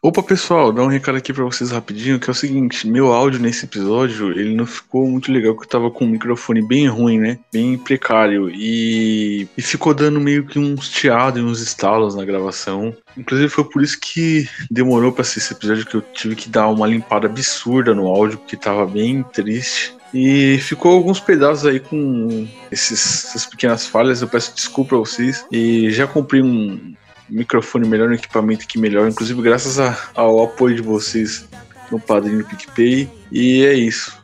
Opa pessoal, dá um recado aqui pra vocês rapidinho, que é o seguinte, meu áudio nesse episódio, ele não ficou muito legal, porque eu tava com um microfone bem ruim, né, bem precário, e, e ficou dando meio que uns chiados e uns estalos na gravação. Inclusive foi por isso que demorou pra ser esse episódio, que eu tive que dar uma limpada absurda no áudio, porque tava bem triste. E ficou alguns pedaços aí com esses, essas pequenas falhas. Eu peço desculpa a vocês. E já comprei um, microfone melhor, um equipamento que melhor, inclusive graças a, ao apoio de vocês no Padrinho PicPay. E é isso.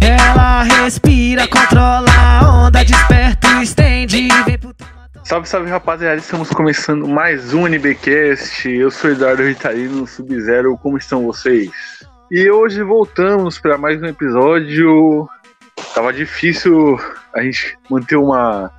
Ela respira, controla a onda, desperta o estende, Salve, salve rapaziada, estamos começando mais um NBcast. Eu sou Eduardo Ritalino, Sub-Zero, como estão vocês? E hoje voltamos para mais um episódio. Tava difícil a gente manter uma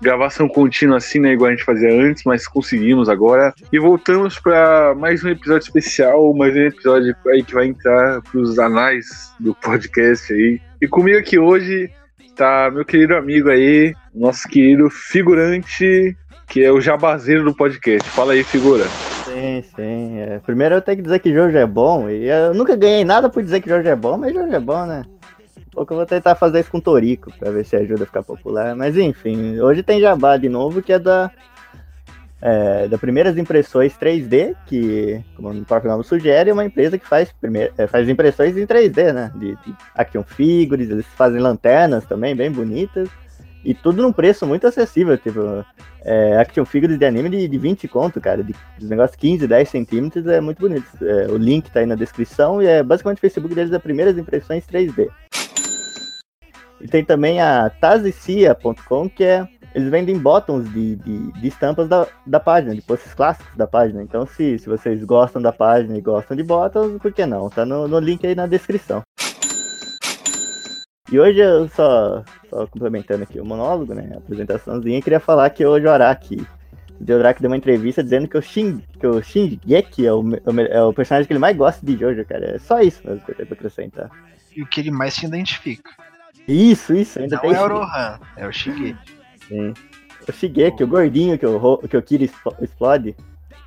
gravação contínua assim, né, igual a gente fazia antes, mas conseguimos agora. E voltamos para mais um episódio especial, mais um episódio aí que vai entrar pros anais do podcast aí. E comigo aqui hoje tá meu querido amigo aí, nosso querido figurante, que é o jabazeiro do podcast. Fala aí, figura. Sim, sim. É. Primeiro eu tenho que dizer que Jorge é bom. E eu nunca ganhei nada por dizer que Jorge é bom, mas Jorge é bom, né? Pouco eu vou tentar fazer isso com Torico, pra ver se ajuda a ficar popular. Mas enfim, hoje tem jabá de novo, que é da é, da Primeiras Impressões 3D, que, como o próprio nome sugere, é uma empresa que faz, primeir, é, faz impressões em 3D, né? De, de action figures, eles fazem lanternas também, bem bonitas. E tudo num preço muito acessível, tipo, é, action figures de anime de, de 20 conto, cara, de, de negócio 15, 10 centímetros, é muito bonito. É, o link tá aí na descrição e é basicamente o Facebook deles é Primeiras Impressões 3D. E tem também a tazicia.com, que é eles vendem bottoms de, de, de, estampas da, da página, de posts clássicos da página. Então, se, se vocês gostam da página e gostam de bottoms, por que não? Tá no, no link aí na descrição. E hoje eu só, só complementando aqui o monólogo, né? A apresentaçãozinha, queria falar que hoje o Araki. O deu uma entrevista dizendo que o, Shin, que o Shingeki é o, é o personagem que ele mais gosta de Jojo, cara. É só isso mesmo que eu tenho pra acrescentar. E o que ele mais se identifica. Isso, isso, ainda Não tem. é o Rohan, é o Shingeki. Sim. O Shigeki, o gordinho que o, que o Kira explode.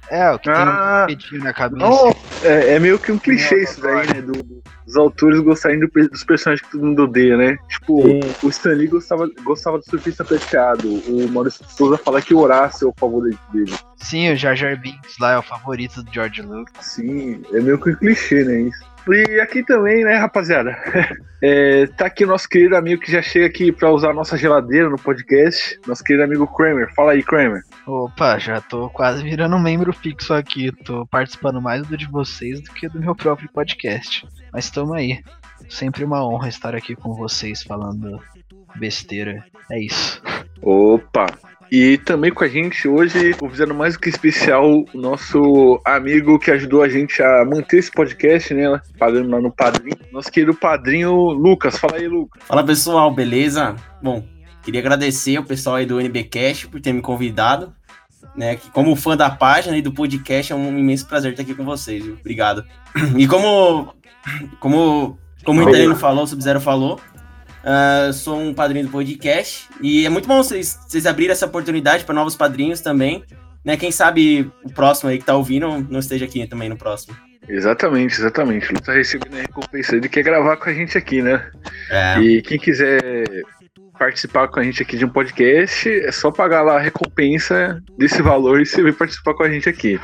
É, o que Ah, tem um pedinho na cabeça. Não, é, é meio que um clichê isso daí, né? do- dos autores gostarem do dos personagens que todo mundo odeia, né? Tipo, Sim. o Stan Lee gostava, gostava do surfista prateado. O Maurício Souza fala que o Horácio é o favorito dele. Sim, o Jar Jar Binks lá é o favorito do George Lucas. Sim, é meio que um clichê, né? Isso. E aqui também, né, rapaziada? É, tá aqui o nosso querido amigo que já chega aqui pra usar a nossa geladeira no podcast. Nosso querido amigo Kramer. Fala aí, Kramer. Opa, já tô quase virando um membro fixo aqui. Tô participando mais do de vocês do que do meu próprio podcast. Mas tamo aí. Sempre uma honra estar aqui com vocês falando besteira. É isso. Opa! E também com a gente hoje, fazendo mais do que especial, o nosso amigo que ajudou a gente a manter esse podcast, né? Pagando lá no padrinho. Nosso querido padrinho Lucas. Fala aí, Lucas. Fala pessoal, beleza? Bom, queria agradecer ao pessoal aí do NBcast por ter me convidado. Né, que como fã da página e do podcast, é um imenso prazer estar aqui com vocês, viu? Obrigado. E como, como, como o Italino falou, o Sub-Zero falou, ah, sou um padrinho do podcast e é muito bom vocês, vocês abrirem essa oportunidade para novos padrinhos também. Né, quem sabe o próximo aí que tá ouvindo não esteja aqui também no próximo. Exatamente, exatamente. Tá recebendo a recompensa. Ele quer gravar com a gente aqui, né? É, E quem quiser participar com a gente aqui de um podcast, é só pagar lá a recompensa desse valor e você vem participar com a gente aqui.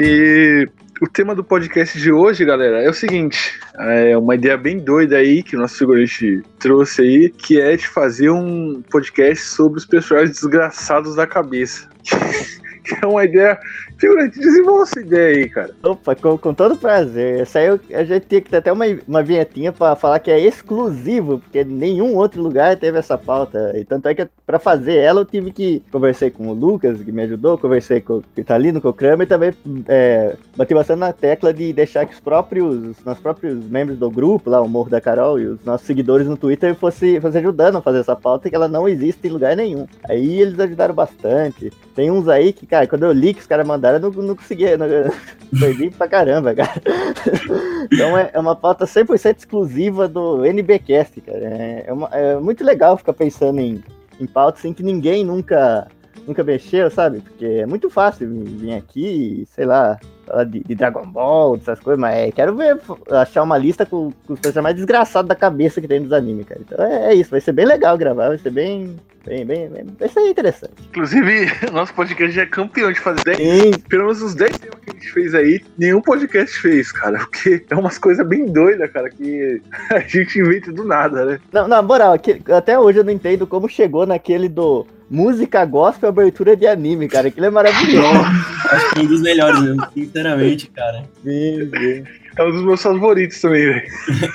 E o tema do podcast de hoje, galera, é o seguinte: é uma ideia bem doida aí que o nosso figurante trouxe aí, que é de fazer um podcast sobre os personagens desgraçados da cabeça. é uma ideia Figurante, desenvolva essa ideia aí, cara. Opa, com, com todo prazer. Essa aí eu- a gente tinha que ter até uma, uma vinhetinha pra falar que é exclusivo, porque nenhum outro lugar teve essa pauta. E tanto é que pra fazer ela eu tive que conversei com o Lucas, que me ajudou, conversei com o Vitalino, com o Kramer e também é, bati bastante na tecla de deixar que os próprios, os nossos próprios membros do grupo, lá, o Morro da Carol, e os nossos seguidores no Twitter fossem fosse ajudando a fazer essa pauta, que ela não existe em lugar nenhum. Aí eles ajudaram bastante. Tem uns aí que, cara, quando eu li que os caras mandaram, eu não, não conseguia. Não, perdi pra caramba, cara. Então é, é uma pauta 100% exclusiva do NBcast, cara. É, é, uma- é muito legal ficar pensando em, em pauta assim que ninguém nunca, nunca mexeu, sabe? Porque é muito fácil vir aqui, sei lá, falar de, de Dragon Ball, dessas coisas, mas é, quero ver, achar uma lista com, com os personagens mais desgraçados da cabeça que tem dos animes, cara. Então é, é isso, vai ser bem legal gravar, vai ser bem. Bem, bem, bem, vai ser interessante. Inclusive, nosso podcast já é campeão de fazer 10 Sim, pelo menos os 10 temas que a gente fez aí, nenhum podcast fez, cara. Porque é umas coisas bem doidas, cara, que a gente inventa do nada, né? Não, na moral, aqui- até hoje eu não entendo como chegou naquele do música gospel abertura de anime, cara. Aquilo é maravilhoso. Acho que é um dos melhores mesmo, sinceramente, cara. Sim, sim. É um dos meus favoritos também, velho.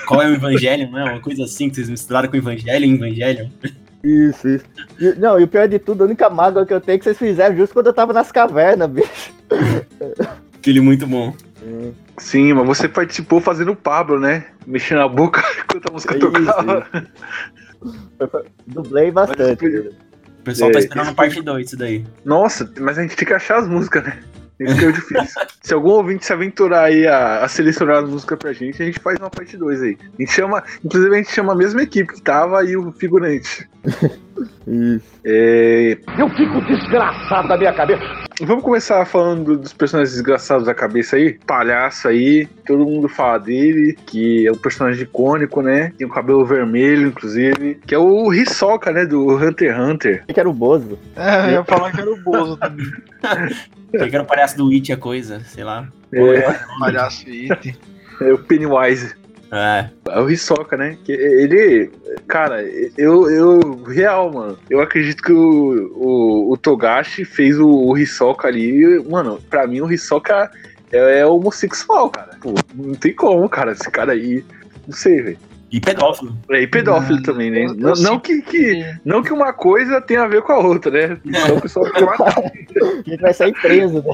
Qual é o Evangelho, não é? Uma coisa assim que vocês misturaram com o Evangelho e Evangelho. Isso, isso. E- não, e o pior de tudo, a única mágoa que eu tenho é que vocês fizeram justo quando eu tava nas cavernas, bicho. Aquele muito bom. Sim, mas você participou fazendo o Pablo, né? Mexendo a boca enquanto a música Isso, tocava. Dublei bastante. O pessoal tá É, esperando a parte 2 isso daí. Nossa, mas a gente tem que achar as músicas, né? Isso que é difícil. se algum ouvinte se aventurar aí a, a selecionar as músicas pra gente, a gente faz uma parte 2 aí. A gente chama, inclusive a gente chama a mesma equipe que tava e o figurante. É, Eu fico desgraçado da minha cabeça. Vamos começar falando dos personagens desgraçados da cabeça aí. Palhaço aí, todo mundo fala dele, que é um personagem icônico, né? Tem o cabelo vermelho, inclusive. Que é o Hisoka, né? Do Hunter x Hunter. Que era o Bozo. É, eu ia falar que era o Bozo também. Achei que era o palhaço do It a coisa, sei lá. É, Palhaço It. é o Pennywise. É. É o Hisoka, né? Que ele. Cara, eu, eu. Real, mano. Eu acredito que o, o, o Togashi fez o, o Hisoka ali. Mano, pra mim o Hisoka é, é homossexual, cara. Pô, não tem como, cara. Esse cara aí. Não sei, velho. E pedófilo. É, e pedófilo Hum, também, né? Não, não que, que, não que uma coisa tenha a ver com a outra, né? Então o pessoal quer matar. A gente vai sair preso. Né?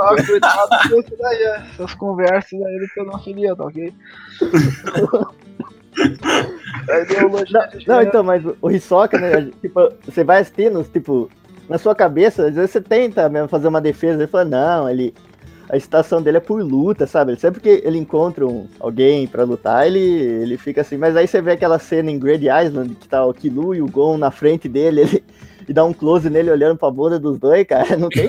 Ah, cuidado com isso daí, é. essas conversas aí de pedofilia, tá ok? Não, não, então, mas o Hisoka, né? Tipo, você vai assistindo, tipo, na sua cabeça, às vezes você tenta mesmo fazer uma defesa, ele fala, não, ele. A estação dele é por luta, sabe? Sempre que ele encontra um, alguém pra lutar, ele, ele fica assim. Mas aí você vê aquela cena em Great Island, que tá o Kilu e o Gon na frente dele, ele, e dá um close nele olhando pra bunda dos dois, cara. Não tem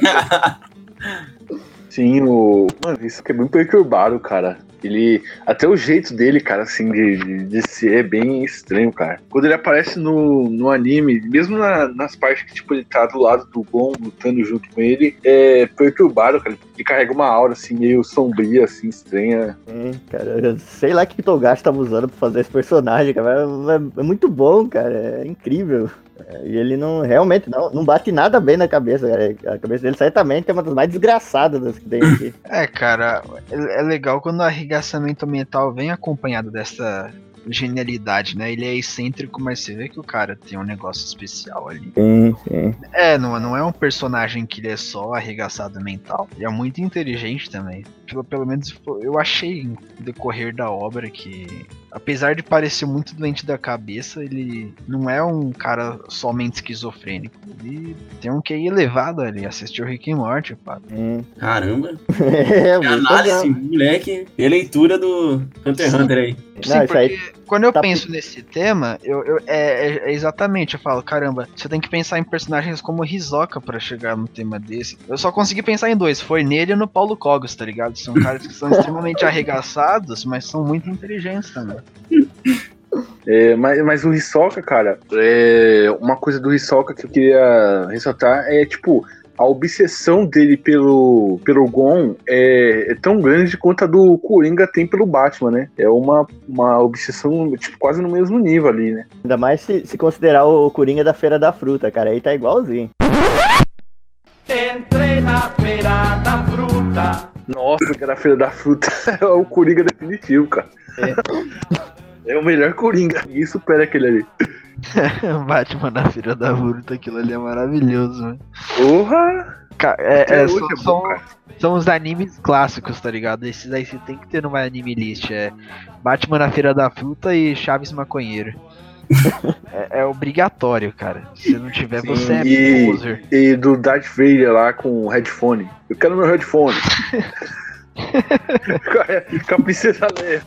Sim, o. Mano, isso que é bem perturbado, cara. Ele. Até o jeito dele, cara, assim, de, de, de ser é bem estranho, cara. Quando ele aparece no, no anime, mesmo na- nas partes que, tipo, ele tá do lado do Gon lutando junto com ele, é perturbado, cara. Ele carrega uma aura, assim, meio sombria, assim, estranha. É, cara, eu sei lá que Togashi tava usando pra fazer esse personagem, cara. É, é muito bom, cara. É incrível. É, E ele não realmente não, não bate nada bem na cabeça, cara. A cabeça dele certamente é uma das mais desgraçadas das que tem aqui. É, cara, é é legal quando o arregaçamento mental vem acompanhado dessa genialidade, né? Ele é excêntrico, mas você vê que o cara tem um negócio especial ali. Sim, sim. É, não, não é um personagem que ele é só arregaçado mental. Ele é muito inteligente também. Pelo, pelo menos eu achei no decorrer da obra que, apesar de parecer muito doente da cabeça, ele não é um cara somente esquizofrênico. Ele tem um QI elevado ali. Assistiu Rick and Morty, pá. sim. Caramba. É, análise, legal. moleque. E leitura do Hunter x Hunter aí. Sim, Não, isso aí porque quando eu tá- penso nesse tema, eu, eu- é, é- é exatamente, eu falo, caramba, você tem que pensar em personagens como Hisoka pra chegar no tema desse. Eu só consegui pensar em dois, foi nele e no Paulo Cogos, tá ligado? São caras que são extremamente arregaçados, mas são muito inteligentes também. É, mas, mas o Hisoka, cara, é, uma coisa do Hisoka que eu queria ressaltar é, tipo, a obsessão dele pelo, pelo Gon é, é tão grande quanto a do Coringa tem pelo Batman, né? É uma, uma obsessão, tipo, quase no mesmo nível ali, né? Ainda mais se, se considerar o Coringa da Feira da Fruta, cara. Aí tá igualzinho. Entrei na na feira da fruta. Nossa, que era feira da fruta. É o Coringa definitivo, cara. É. o melhor Coringa. Ninguém supera aquele ali. Batman na Feira da Fruta, aquilo ali é maravilhoso, mano. Porra! É, é, são, é são- são os animes clássicos, tá ligado? Esses aí você tem que ter numa anime list. É Batman na Feira da Fruta e Chaves Maconheiro. É, é obrigatório, cara. Se não tiver, Sim, você é e- poser. E do Darth Vader lá com o headphone. Eu quero meu headphone. com a princesa Leia.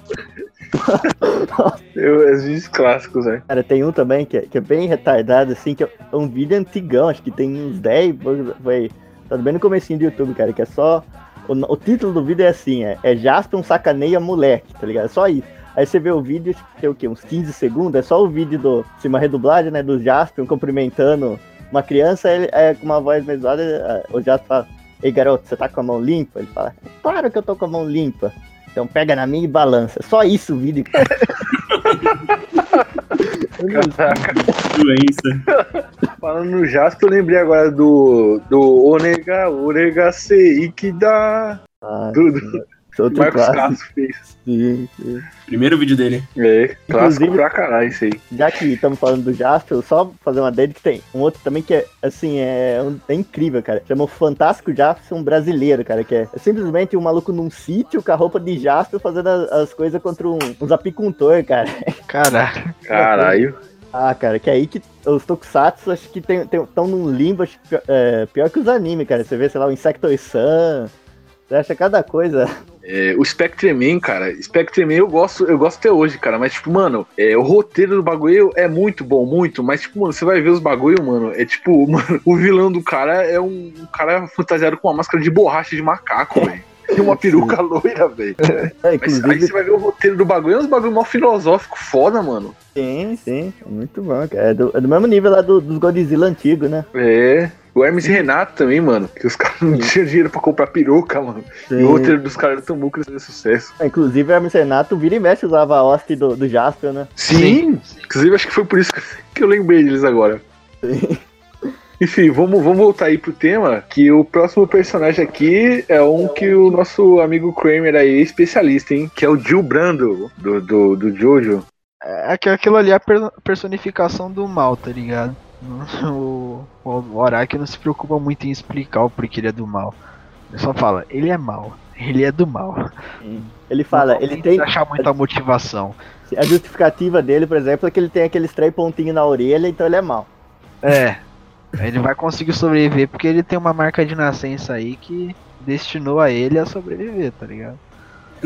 Eu, os vídeos clássicos, né? Cara, tem um também que é, que é bem retardado, assim, que é um vídeo antigão, acho que tem uns 10, foi, tá bem no comecinho do YouTube, cara, que é só, o, o título do vídeo é assim, é, é Jasper sacaneia moleque, tá ligado? É só isso. Aí você vê o vídeo, que tem o quê? Uns 15 segundos, é só o vídeo do, assim, uma redublagem, né, do Jasper cumprimentando uma criança, ele é com uma voz meio zoada, é, o Jasper fala, ei garoto, você tá com a mão limpa? Ele fala, claro que eu tô com a mão limpa. Então pega na minha e balança. Só isso o vídeo, Caraca. Doença. Falando no Jasper, eu lembrei agora do, do Onega, Orega Seiki da. Ah, Do, do outro Marcos clássico. Castro fez. Sim, sim. Primeiro vídeo dele. É, clássico Inclusive- pra caralho isso aí. Já que estamos falando do Jasper, só fazer uma dele que tem um outro também que é, assim, é, um- é incrível, cara. Chama o Fantástico Jasper brasileiro, cara, que é, é simplesmente um maluco num sítio com a roupa de Jasper fazendo as, as coisas contra um, uns apicultor, cara. Caralho. Caralho. Ah, cara, que é aí que os tokusatsu acho que estão num limbo acho que, é, pior que os animes, cara. Você vê, sei lá, o Insectoid-san, você acha cada coisa. É, o Spectreman, cara, Spectreman eu gosto, eu gosto até hoje, cara, mas tipo, mano, é, o roteiro do bagulho é muito bom, muito, mas tipo, mano, você vai ver os bagulho, mano, é tipo, mano, o vilão do cara é um, um cara fantasiado com uma máscara de borracha de macaco, velho. E uma peruca loira, velho. É, Mas aí inclusive, você vai ver o roteiro do bagulho, é uns bagulho mó filosófico foda, mano. sim, sim, muito bom, cara. É do, é do mesmo nível lá do- dos Godzilla antigos, né? É. O Hermes e Renato também, mano. Que os caras não tinham dinheiro pra comprar peruca, mano. E o roteiro dos caras era tão bom que eles fizeram sucesso. É, Inclusive, o Hermes Renato vira e mexe usava a hoste do, do Jasper, né? Sim. Inclusive, acho que foi por isso que- eu lembrei deles agora. Enfim, vamos, vamos voltar aí pro tema, que o próximo personagem aqui é um que o nosso amigo Kramer aí é especialista, hein? Que é o Jill Brando, do, do, do Jojo. É que aquilo ali é a per- personificação do mal, tá ligado? O, o, o Araki não se preocupa muito em explicar o porquê ele é do mal. Ele só fala, ele é mal, ele é do mal. Ele fala, Não ele tem. achar muita motivação. A justificativa dele, por exemplo, é que ele tem aqueles três pontinhos na orelha, então ele é mal. É. Ele vai conseguir sobreviver porque ele tem uma marca de nascença aí que destinou a ele a sobreviver, tá ligado?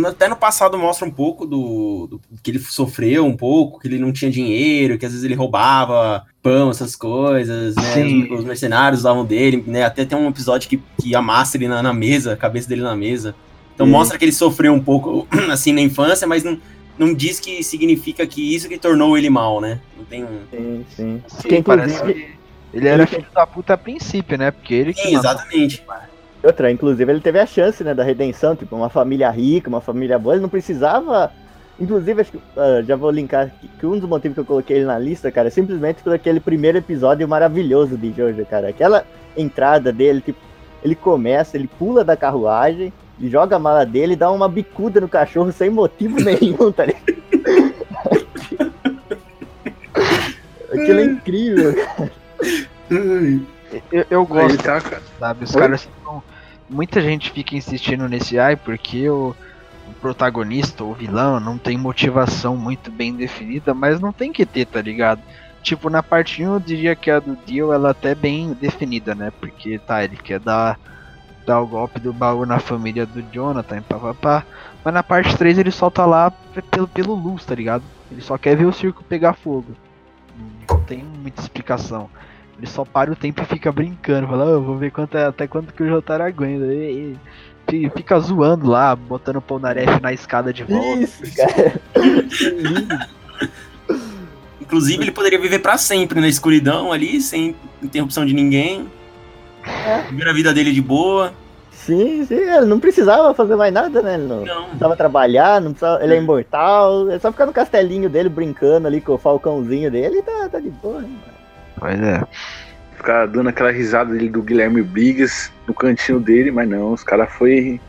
Até no passado mostra um pouco do, do- que ele sofreu um pouco, que ele não tinha dinheiro, que às vezes ele roubava pão, essas coisas, né? Os, os mercenários usavam dele, né? Até tem um episódio que, que amassa ele na, na mesa, a cabeça dele na mesa. Então Sim. mostra que ele sofreu um pouco assim na infância, mas não, não diz que significa que isso que tornou ele mal, né? Não tem um. Sim, sim. Sim, Que, parece inclusive, que ele era filho da puta a princípio, né? Porque ele que Sim, matou. exatamente. outra, inclusive, ele teve a chance, né, da redenção, tipo, uma família rica, uma família boa, ele não precisava. Inclusive, acho que ah, já vou linkar aqui, que um dos motivos que eu coloquei ele na lista, cara, é simplesmente por aquele primeiro episódio maravilhoso de Jojo, cara. Aquela entrada dele, tipo, ele começa, ele pula da carruagem, ele joga a mala dele e dá uma bicuda no cachorro sem motivo nenhum, tá ligado? Aquilo é incrível. Eu, eu gosto, tá, cara. sabe? Os Oi? caras ficam- Muita gente fica insistindo nesse ai porque o, o protagonista, o vilão, não tem motivação muito bem definida, mas não tem que ter, tá ligado? Tipo, na parte 1 eu diria que a do Dio ela é até bem definida, né? Porque tá, ele quer dar, dar o golpe do baú na família do Jonathan, papapá. Mas na parte 3 ele só tá lá pelo, pelo luz, tá ligado? Ele só quer ver o circo pegar fogo. Não tem muita explicação. Ele só para o tempo e fica brincando, fala, "Ah, vou ver quanto é- até quanto que o Jotaro aguenta. E, e- fi- fica zoando lá, botando o Polnareff na escada de volta. Isso, cara. Inclusive, ele poderia viver pra sempre na escuridão ali, sem interrupção de ninguém. Viver a vida dele de boa. Sim, sim, ele não precisava fazer mais nada, né? Ele não Não. precisava trabalhar, não precisava, ele é imortal, é só ficar no castelinho dele brincando ali com o falcãozinho dele e tá, tá de boa, hein, mano. Pois é. ficar dando aquela risada dele do Guilherme Briggs no cantinho dele, mas não, os caras foi.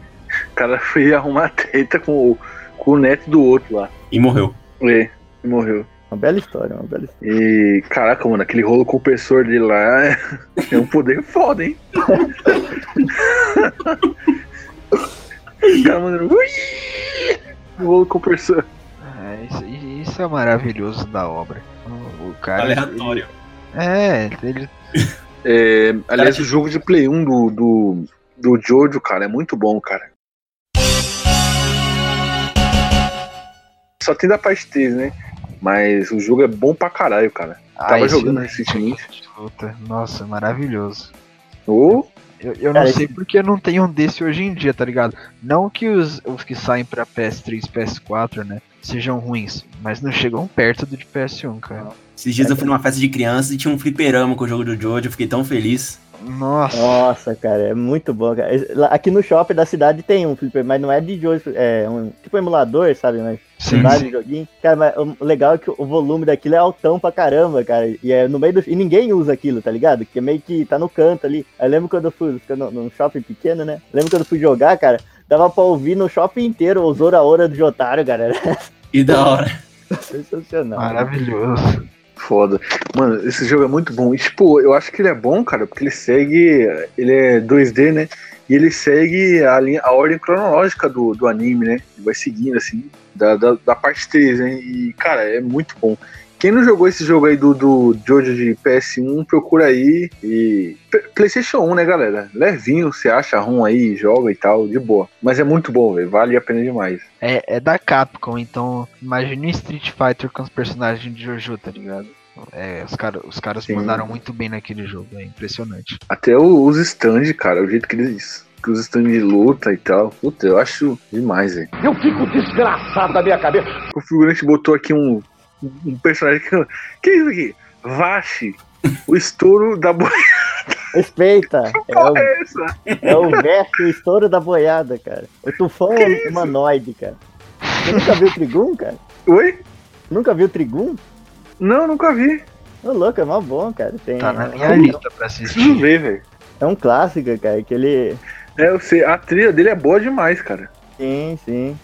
O cara foi arrumar treta com o, com o neto do outro lá. E morreu. É, e morreu. Uma bela história, uma bela história. E caraca, mano, aquele rolo compressor dele lá é, é um poder foda, hein? o cara mandando. "Ui!" O rolo compressor. É, isso, isso é maravilhoso da obra. O, o cara. Aleatório. ele- é, ele. É, aliás, o jogo de Play 1 do, do, do Jojo, cara, é muito bom, cara. Só tem da parte 3, né? Mas o jogo é bom pra caralho, cara. Tava jogando recentemente. de luta, Nossa, maravilhoso. Ô, Eu, eu não Cara, sei porque não tem um desse hoje em dia, tá ligado? Não que os, os que saem pra PS3 e PS4, né, sejam ruins, mas não chegam perto do de PS1, cara. Esses dias eu fui numa festa de criança e tinha um fliperama com o jogo do Jojo, eu fiquei tão feliz. Nossa, Nossa, cara, é muito bom, cara. Aqui no shopping da cidade tem um flipper, mas não é de jogo, é um tipo emulador, sabe? Mas sim, vários sim. joguinhos. Cara, mas o legal é que o volume daquilo é altão pra caramba, cara. E é no meio do. E ninguém usa aquilo, tá ligado? Que meio que tá no canto ali. Aí eu lembro quando eu fui no- num shopping pequeno, né? Lembro quando eu fui jogar, cara. Dava pra ouvir no shopping inteiro o Zora Hora do Jotaro, cara. Era E da hora. sensacional. Maravilhoso. Foda. Mano, esse jogo é muito bom. E, tipo, eu acho que ele é bom, cara, porque ele segue. Ele é 2D, né? E ele segue a, linha, a ordem cronológica do, do anime, né? Ele vai seguindo, assim, da, da, da parte 3, né? E, cara, é muito bom. Quem não jogou esse jogo aí do, do Jojo de PS1, procura aí. E. P- PlayStation 1, né, galera? Levinho, você acha ROM aí, joga e tal, de boa. Mas é muito bom, velho. Vale a pena demais. É, é da Capcom, então imagine um Street Fighter com os personagens de Jojo, tá ligado? É, os, cara, os caras Sim. mandaram muito bem naquele jogo, é impressionante. Até o- os stand, cara, o jeito que eles. Que os stand de luta e tal. Puta, eu acho demais, velho. Eu fico desgraçado da minha cabeça. O figurante botou aqui um, um personagem que. Que é isso aqui? Vashi. O estouro da boia. Respeita. É o, É é o verso, o estouro da boiada, cara. O tufão Que isso? humanoide, cara. Você nunca viu o Trigum, cara? Oi? Nunca viu o Trigum? Não, nunca vi. Ô, louco, é mó bom, cara. Tem, Tá na é, minha um- lista pra Preciso assistir. ver, velho. é um clássico, cara, que ele. É, eu sei. A trilha dele é boa demais, cara. Sim, sim.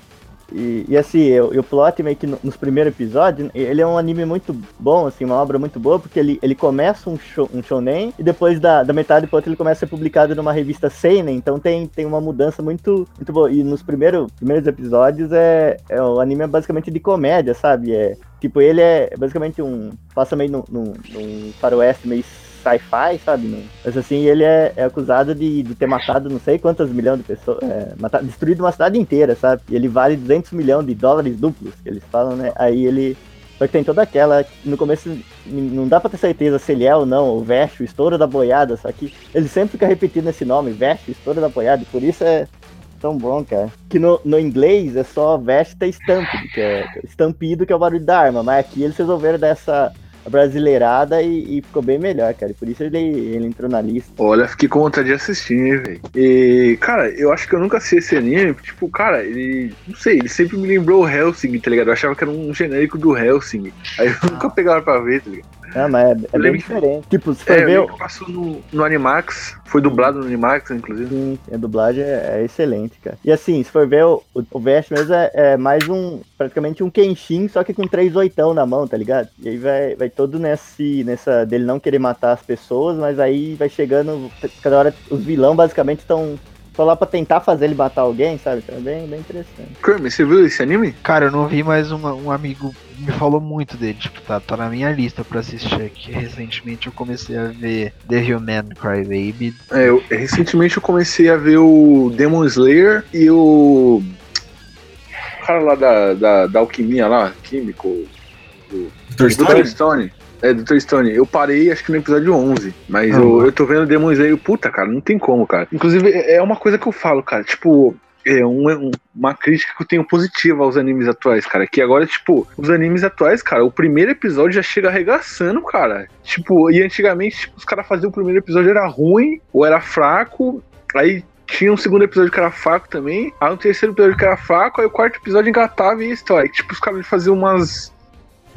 E, e assim, o plot meio que no- nos primeiros episódios, ele é um anime muito bom, assim, uma obra muito boa, porque ele, ele começa um, show, um shonen e depois da, da metade pro outro ele começa a ser publicado numa revista Seinen, então tem, tem uma mudança muito, muito boa. E nos primeiros, primeiros episódios é, é o anime é basicamente de comédia, sabe? É, tipo, ele é basicamente um. passa meio num, num faroeste meio sci-fi, sabe? Mas assim, ele é, é acusado de, de ter matado não sei quantas milhões de pessoas, é, matado, destruído uma cidade inteira, sabe? E ele vale 200 milhões de dólares duplos, que eles falam, né? Aí ele. Só que tem toda aquela. No começo não dá pra ter certeza se ele é ou não, o Veste, o estouro da boiada, só que ele sempre fica repetindo esse nome, Veste, estouro da boiada, e por isso é tão bom, cara. Que no, no inglês é só Vesta Stampede, que é estampido, que é o barulho da arma, mas aqui eles resolveram dar essa brasileirada e, e ficou bem melhor, cara. Por isso ele, ele entrou na lista. Olha, fiquei com vontade de assistir, velho. E, cara, eu acho que eu nunca assisti esse anime. Tipo, cara, ele. Não sei, ele sempre me lembrou o Helsing, tá ligado? Eu achava que era um genérico do Helsing. Aí eu nunca pegava pra ver, tá ligado? Ah, mas é, é bem que- diferente. Tipo, se for É, ver. passou no, no Animax. Foi dublado no Animax, inclusive. Sim, a dublagem é, é excelente, cara. E assim, se for ver, o, o, o Vest mesmo é, é mais um, praticamente um Kenshin, só que com três oitão na mão, tá ligado? E aí vai, vai todo nesse, nessa, dele não querer matar as pessoas, mas aí vai chegando, cada hora os vilão basicamente estão só lá pra tentar fazer ele matar alguém, sabe? Então é bem, bem interessante. Kermit, você viu esse anime? Cara, eu não vi, mas uma- um amigo me falou muito dele. Tipo, tá, tá na minha lista pra assistir aqui. Recentemente eu comecei a ver Devilman Crybaby. É, eu- recentemente eu comecei a ver o Demon Slayer e o. O cara lá da, da, da alquimia lá, químico. Dr. Dr. Stone? Stone. É, Dr. Stone. Eu parei, acho que no episódio 11. Mas Ah, eu, eu tô vendo Demon Slayer. Puta, cara, não tem como, cara. Inclusive, é é uma coisa que eu falo, cara. Tipo, é um- um- uma crítica que eu tenho positiva aos animes atuais, cara. Que agora, tipo, os animes atuais, cara, o primeiro episódio já chega arregaçando, cara. Tipo, e antigamente, tipo, os caras faziam o primeiro episódio era ruim ou era fraco. Aí tinha um segundo episódio que era fraco também. Aí um terceiro episódio que era fraco. Aí o quarto episódio engatava e a história. Tipo, os caras faziam umas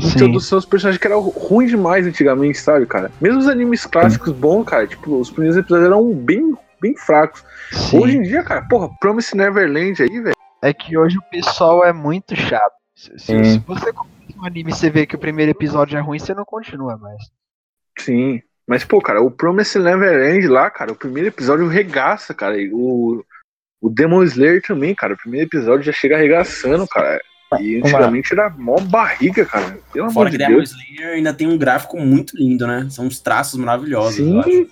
introdução dos personagens que era ruim demais antigamente, sabe, cara? Mesmo os animes clássicos bons, cara, tipo, os primeiros episódios eram bem, bem fracos. Sim. Hoje em dia, cara, porra, Promise Neverland aí, velho. É que hoje o pessoal é muito chato. Se, se- você começa um anime e você vê que o primeiro episódio é ruim, você não continua mais. Sim. Mas, pô, cara, o Promise Neverland lá, cara, o primeiro episódio regaça, cara. O, o Demon Slayer também, cara. O primeiro episódio já chega arregaçando, cara. E Uma- antigamente era mó barriga, cara. Pelo Fora de que Demon Deus. Slayer ainda tem um gráfico muito lindo, né? São uns traços maravilhosos. eu acho. Sim.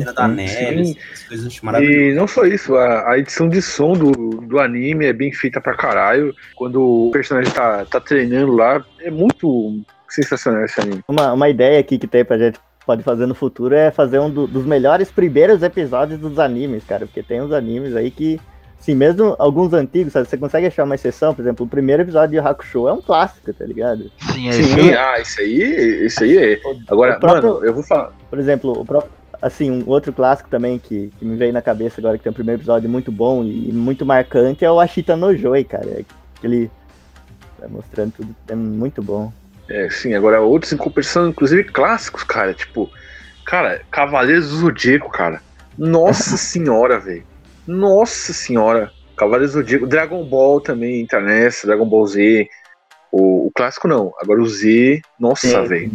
Cena da neve, sim. essas coisas maravilhosas. E não só isso, a, a edição de som do, do anime é bem feita pra caralho. Quando o personagem tá, tá treinando lá, é muito sensacional esse anime. Uma, uma ideia aqui que tem pra gente pode fazer no futuro é fazer um do- dos melhores primeiros episódios dos animes, cara. Porque tem uns animes aí que, assim, mesmo alguns antigos, sabe, você consegue achar uma exceção, por exemplo, o primeiro episódio de Hakusho é um clássico, tá ligado? Sim, é Sim, isso. ah, isso aí, isso aí é. Agora, próprio- mano, eu vou falar. Por exemplo, o próprio, assim, um outro clássico também que, que me veio na cabeça agora, que tem um primeiro episódio muito bom e muito marcante, é o Ashita no Joy, cara. Ele tá mostrando tudo, é muito bom. É, sim, agora outros em competição, inclusive clássicos, cara. Tipo, cara, Cavaleiros do Zodíaco, cara. Nossa senhora, velho. Nossa senhora. Cavaleiros do Zodíaco. Dragon Ball também entra nessa, Dragon Ball Z. O, o clássico não. Agora o Z, nossa, velho.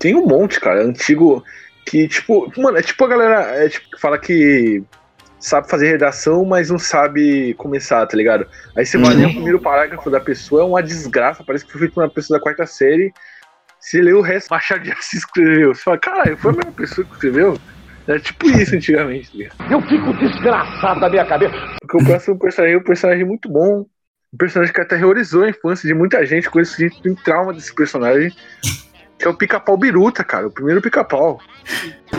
Tem um monte, cara. Antigo. Que, tipo, mano, é tipo a galera é, tipo, que fala que sabe fazer redação, mas não sabe começar, tá ligado? Aí você vai ler o primeiro parágrafo da pessoa, é uma desgraça, parece que foi feito por uma pessoa da quarta série. Você lê o resto, Machado de Assis escreveu. Você fala, caralho, foi a mesma pessoa que escreveu? Era tipo isso antigamente, tá ligado? Eu fico desgraçado da minha cabeça. Porque o próximo personagem é um personagem muito bom. Um personagem que até reorizou a infância de muita gente. Conheço gente que tem trauma desse personagem. Que é o pica-pau biruta, cara. O primeiro pica-pau.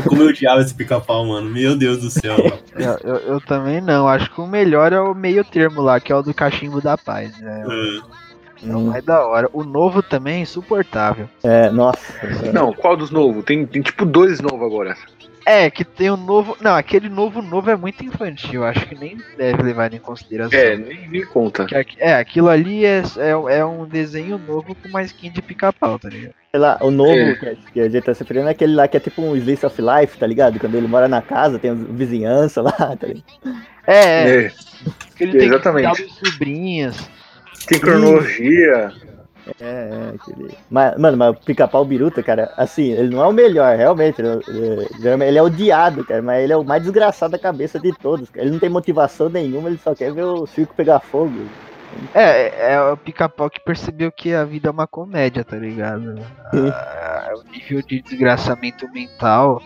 Como eu odiava esse pica-pau, mano. Meu Deus do céu. Eu, eu- eu também não. Acho que o melhor é o meio termo lá, que é o do cachimbo da paz. né? É o Hum, mais da hora. O novo também é insuportável. é, nossa. Não, qual dos novos? Tem, tem tipo dois novos agora. É, que tem um novo. Não, aquele novo novo é muito infantil. Acho que nem deve levar em consideração. É, nem, nem conta. Que é, aquilo ali é, é, é um desenho novo com uma skin de pica-pau, tá ligado? Sei lá, o novo É. que, a- que a gente tá se referindo é aquele lá que é tipo um Slice of Life, tá ligado? Quando ele mora na casa, tem vizinhança lá, tá ligado? É, é. É, que ele tem exatamente. sobrinhos. tem cronologia. É, é, aquele. Mas, mano, mas o pica-pau biruta, cara, assim, ele não é o melhor, realmente. Ele, ele- ele é odiado, cara, mas ele é o mais desgraçado da cabeça de todos. cara. Ele não tem motivação nenhuma, ele só quer ver o circo pegar fogo. É, é, é o pica-pau que percebeu que a vida é uma comédia, tá ligado? Ah, é o nível de desgraçamento mental.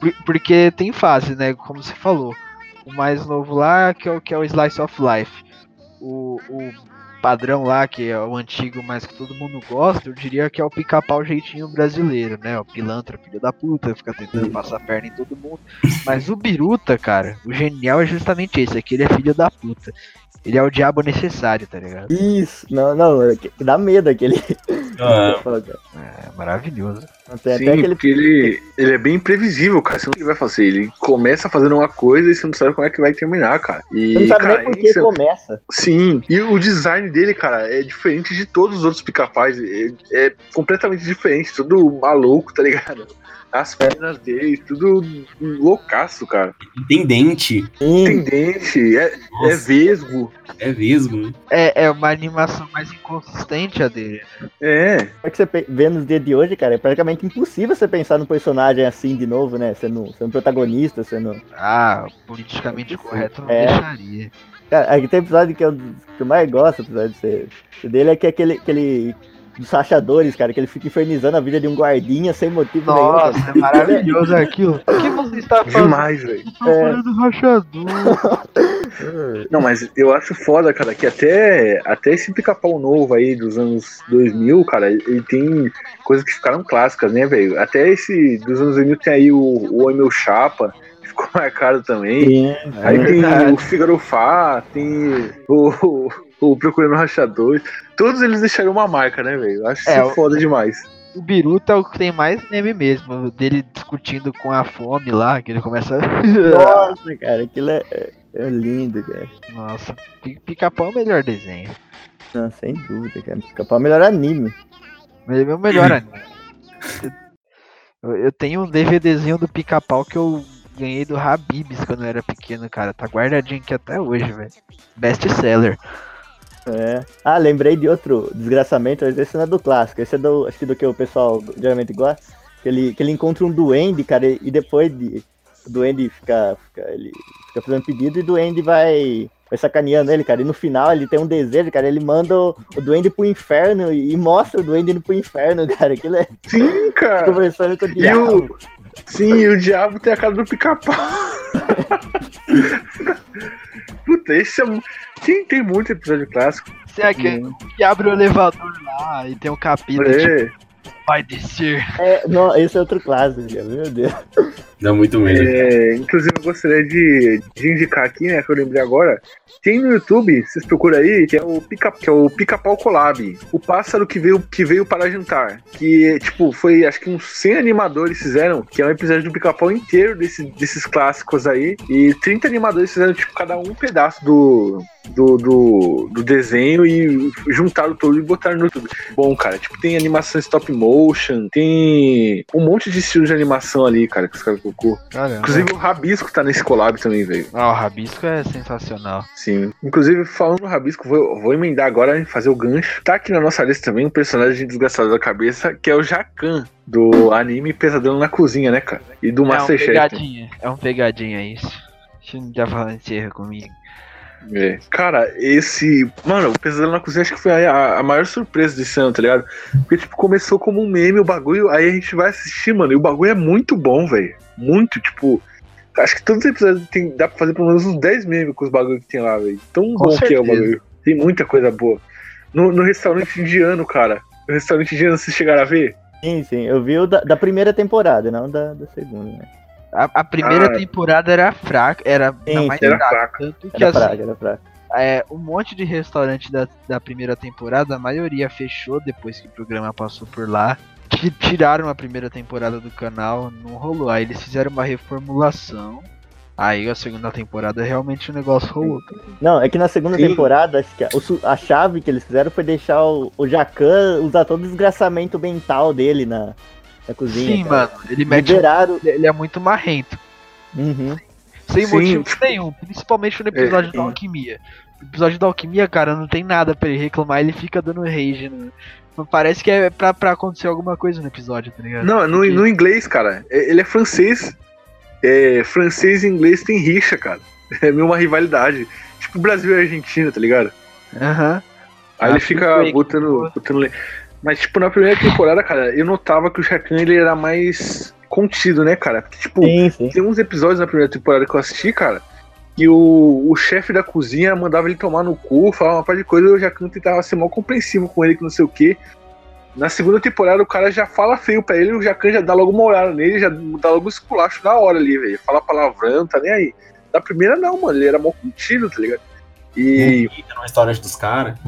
Por- porque tem fase, né? Como você falou. O mais novo lá, que é o, que é o Slice of Life. O, o padrão lá, que é o antigo, mas que todo mundo gosta, eu diria que é o pica-pau jeitinho brasileiro, né? O pilantra, filho da puta, fica tentando passar a perna em todo mundo. Mas o Biruta, cara, o genial é justamente esse, é que ele é filho da puta. Ele é o diabo necessário, tá ligado? Isso, não, não, é dá medo aquele. Ah, É maravilhoso. Tem Sim, até aquele. porque ele, ele é bem imprevisível, cara. Você não sabe o que ele vai fazer. Ele começa fazendo uma coisa e você não sabe como é que vai terminar, cara. E, Você não sabe cara, nem por que isso- começa. Sim, e o design dele, cara, é diferente de todos os outros pica-pais. É, é completamente diferente, tudo maluco, tá ligado? As pernas dele, tudo loucaço, cara. tem dente. Sim, Tem dente, é, é vesgo. é vesgo. né? É, é uma animação mais inconsistente a dele. É, é que você vê nos dias de hoje, cara? É praticamente impossível você pensar num personagem assim de novo, né? Sendo, sendo protagonista, sendo. Ah, politicamente correto não É. deixaria. Cara, aqui tem episódio que eu, que eu mais gosto, episódio desse- dele é que é aquele, aquele dos rachadores, cara, que ele fica infernizando a vida de um guardinha sem motivo nenhum. cara. Nossa, é maravilhoso aquilo. O que você está fazendo? demais, velho. Procurando rachador. Não, mas eu acho foda, cara, que até, até esse pica-pau novo aí dos anos 2000, cara, ele tem coisas que ficaram clássicas, né, velho? Até esse dos anos 2000 tem aí o, o Oi Meu Chapa, que ficou marcado também. Sim, Aí é tem verdade. o Figaro Fá, tem o, o, o Procurando Rachadores. Todos eles deixaram uma marca, né, velho? Acho É, isso o- foda demais. O Biruta é o que tem mais meme mesmo. Dele discutindo com a fome lá, que ele começa. a- Nossa, cara, aquilo é, é- lindo, cara. Nossa, Pi- pica-pau é o melhor desenho. Não, sem dúvida, cara. Pica-pau é o melhor anime. É meu melhor anime. Eu, eu tenho um DVDzinho do pica-pau que eu ganhei do Habibs quando eu era pequeno, cara. Tá guardadinho aqui até hoje, velho. Best seller. É. Ah, lembrei de outro desgraçamento, mas esse não é do clássico. Esse é do. Acho que do que o pessoal geralmente gosta. Que ele, que ele encontra um duende, cara, e e depois de. O duende fica, fica. Ele fica fazendo pedido e o duende vai. Vai sacaneando ele, cara. E no final ele tem um desejo, cara. Ele manda o, o duende pro inferno e, e mostra o duende indo pro inferno, cara. Aquilo é Sim, cara. conversando com o E diabo. o. Sim, o diabo tem a cara do pica-pau. Puta, esse é. mu- Tem, tem muito episódio clássico. Você é aquele que abre o elevador lá e tem um capítulo tipo, É, vai descer. É, não, esse é outro clássico. Meu Deus. Dá muito medo. é, inclusive, eu gostaria de, de indicar aqui, né, que eu lembrei agora. Tem no YouTube, vocês procuram aí, que é o pica, que é o Pica-Pau Collab. O pássaro que veio, que veio para jantar. Que, tipo, foi, acho que uns 100 animadores fizeram, que é um episódio do Pica-Pau inteiro desse, desses clássicos aí. E 30 animadores fizeram, tipo, cada um pedaço do, do, do, do desenho e juntaram tudo e botaram no YouTube. Bom, cara, tipo, tem animação stop motion, tem um monte de estilo de animação ali, cara, que os caras colocou. Caramba. Inclusive o Rabisco tá nesse collab também, velho. Ah, o Rabisco é sensacional. Sim. Inclusive, falando no Rabisco, vou, vou emendar agora e fazer o gancho. Tá aqui na nossa lista também um personagem desgraçado da cabeça, que é o Jacan, do anime Pesadelo na Cozinha, né, cara? E do É um Masterchef. pegadinha. É um pegadinha isso. Deixa eu já falar encerra comigo. É. Cara, esse. Mano, o Pesadelo na Cozinha acho que foi a, a maior surpresa desse ano, tá ligado? Porque, tipo, começou como um meme o bagulho, aí a gente vai assistir, mano, e o bagulho é muito bom, velho. Muito, tipo. Acho que todos os episódios tem, dá pra fazer pelo menos uns 10 memes com os bagulhos que tem lá, velho. Tão Com bom que é o certeza. bagulho. Tem muita coisa boa. No, no restaurante indiano, cara. No restaurante indiano, vocês chegaram a ver? Sim, sim. Eu vi o da, da primeira temporada, não da, da segunda, né? A, a primeira Ah. temporada era fraca, era Sim, não, mais. Era fraca. fraca. Tanto que Era assim, fraca, era fraca. é, um monte de restaurante da, da primeira temporada, a maioria fechou depois que o programa passou por lá. Ti- Tiraram a primeira temporada do canal, não rolou. Aí eles fizeram uma reformulação. Aí a segunda temporada realmente o negócio rolou. Não, é que na segunda Sim. temporada, acho que a, a chave que eles fizeram foi deixar o, o Jacan usar todo o desgraçamento mental dele na, na cozinha. Sim, cara. mano, ele mete. Liberaram. Ele é muito marrento. Uhum. Sem Sim, motivo tipo- nenhum, principalmente no episódio É, da sim. alquimia. No episódio da alquimia, cara, não tem nada pra ele reclamar, ele fica dando rage. Né? Parece que é pra, pra acontecer alguma coisa no episódio, tá ligado? Não, no, Porque- no inglês, cara. É- Ele é francês. É, francês e inglês tem rixa, cara. É meio uma rivalidade. Tipo Brasil e Argentina, tá ligado? Aham. Aí Ah, ele fica botando, botando. Mas, tipo, na primeira temporada, cara, eu notava que o Shakan ele era mais contido, né, cara? Porque, tipo, Sim, sim. tem uns episódios na primeira temporada que eu assisti, cara, que o, o chefe da cozinha mandava ele tomar no cu, falar uma parte de coisa, e o Jacan tentava ser mal compreensivo com ele, que não sei o quê. Na segunda temporada, o cara já fala feio pra ele, o Jacan já dá logo uma olhada nele, já dá logo um esculacho na hora ali, velho. Fala palavrão, tá nem aí. Na primeira, não, mano, ele era mal contido, tá ligado? E. Fica no restaurante dos caras.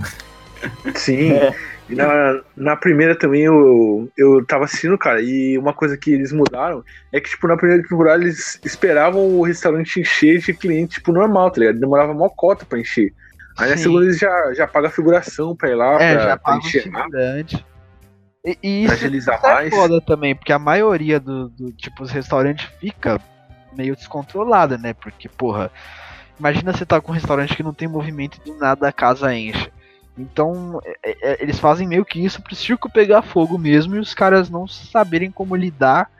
Sim. É. E na, na primeira também eu, eu tava assistindo, cara, e uma coisa que eles mudaram é que, tipo, na primeira temporada eles esperavam o restaurante encher de cliente, tipo, normal, tá ligado? Demorava mó cota pra encher. Aí na Sim. segunda eles já, já pagam a figuração pra ir lá, É, pra, já pra encher. E, e isso, agilizar isso é mais. foda também, porque a maioria do, do tipo, os restaurantes fica meio descontrolada, né? Porque, porra, imagina você tá com um restaurante que não tem movimento e do nada a casa enche. Então, é- é- eles fazem meio que isso pro circo pegar fogo mesmo e os caras não saberem como lidar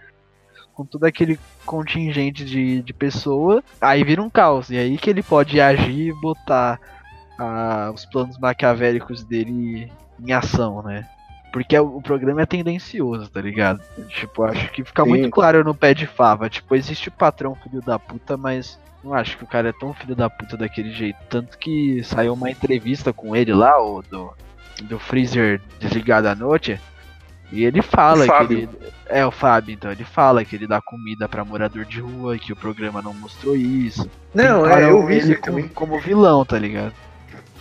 com todo aquele contingente de, de pessoa. Aí vira um caos. E aí que ele pode agir e botar ah, os planos maquiavélicos dele em ação, né? Porque o programa é tendencioso, tá ligado? Tipo, acho que fica Sim. muito claro no pé de fava. Tipo, existe o patrão filho da puta, mas não acho que o cara é tão filho da puta daquele jeito. Tanto que saiu uma entrevista com ele lá, o do, do Freezer desligado à noite. E ele fala O que ele. É, o Fábio, então. Ele fala que ele dá comida pra morador de rua, que o programa não mostrou isso. Não, é, eu vi ele aí também. como, como vilão, tá ligado?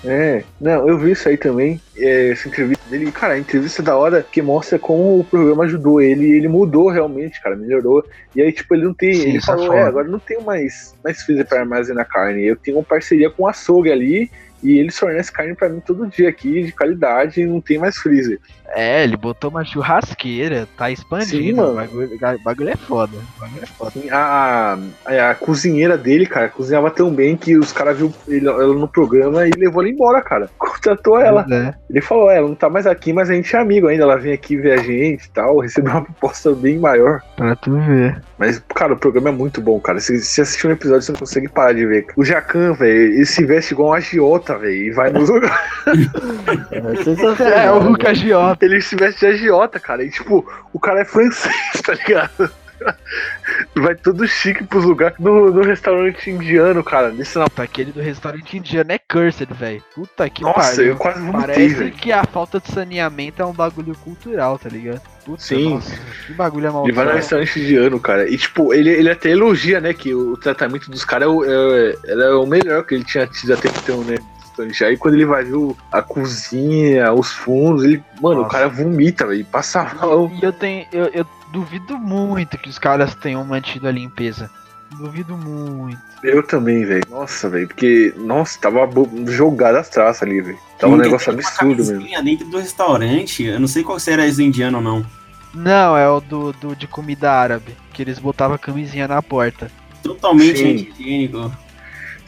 É, não, eu vi isso aí também, é, essa entrevista dele. Cara, a entrevista da hora que mostra como o programa ajudou ele ele mudou realmente, cara, melhorou. E aí, tipo, ele não tem. Sim, ele é falou, é, agora não tenho mais, mais freezer pra armazenar carne. Eu tenho uma parceria com o açougue ali e ele fornece carne pra mim todo dia aqui, de qualidade, e não tem mais freezer. É, ele botou uma churrasqueira, tá Sim, expandindo. mano. o, bagulho, o bagulho é foda. Bagulho é foda. Assim, a, a, a cozinheira dele, cara, cozinhava tão bem que os caras viu ele, ela no programa e levou ela embora, cara. Contratou ela. É. Ele falou, é, ela não tá mais aqui, mas a gente é amigo ainda. Ela vem aqui ver a gente e tal, recebeu uma proposta bem maior. Pra tu ver. Mas, cara, o programa é muito bom, cara. Se você assistir um episódio, você não consegue parar de ver. O Jacan, velho, ele se veste igual um agiota, velho, e vai nos lugares. É. É, o Hulk agiota. Ele se veste de agiota, cara. E, tipo, o cara é francês, tá ligado? Vai todo chique pros lugares. No, no restaurante indiano, cara, nesse na... Puta, aquele do restaurante indiano é cursed, velho. Puta que Nossa, pariu. eu quase vomitei, Parece velho. que a falta de saneamento é um bagulho cultural, tá ligado? Puta, Sim. nossa, que bagulho é Ele vai no restaurante indiano, cara. E, tipo, ele, ele até elogia, né, que o tratamento dos caras é, o- é, era o melhor que ele tinha tido até então, né? Restaurante. Aí quando ele vai ver o- a cozinha, os fundos, ele. Mano, o Nossa. cara vomita, velho. Passa mal. E eu tenho. Eu, eu duvido muito que os caras tenham mantido a limpeza. Duvido muito. Eu também, velho. Nossa, velho. Porque, nossa, tava jogado as traças ali, velho. Tava um negócio absurdo mesmo. dentro do restaurante. Eu não sei qual se era esse indiano ou não. Não, é o do, do de comida árabe. Que eles botavam a camisinha na porta. Totalmente Sim.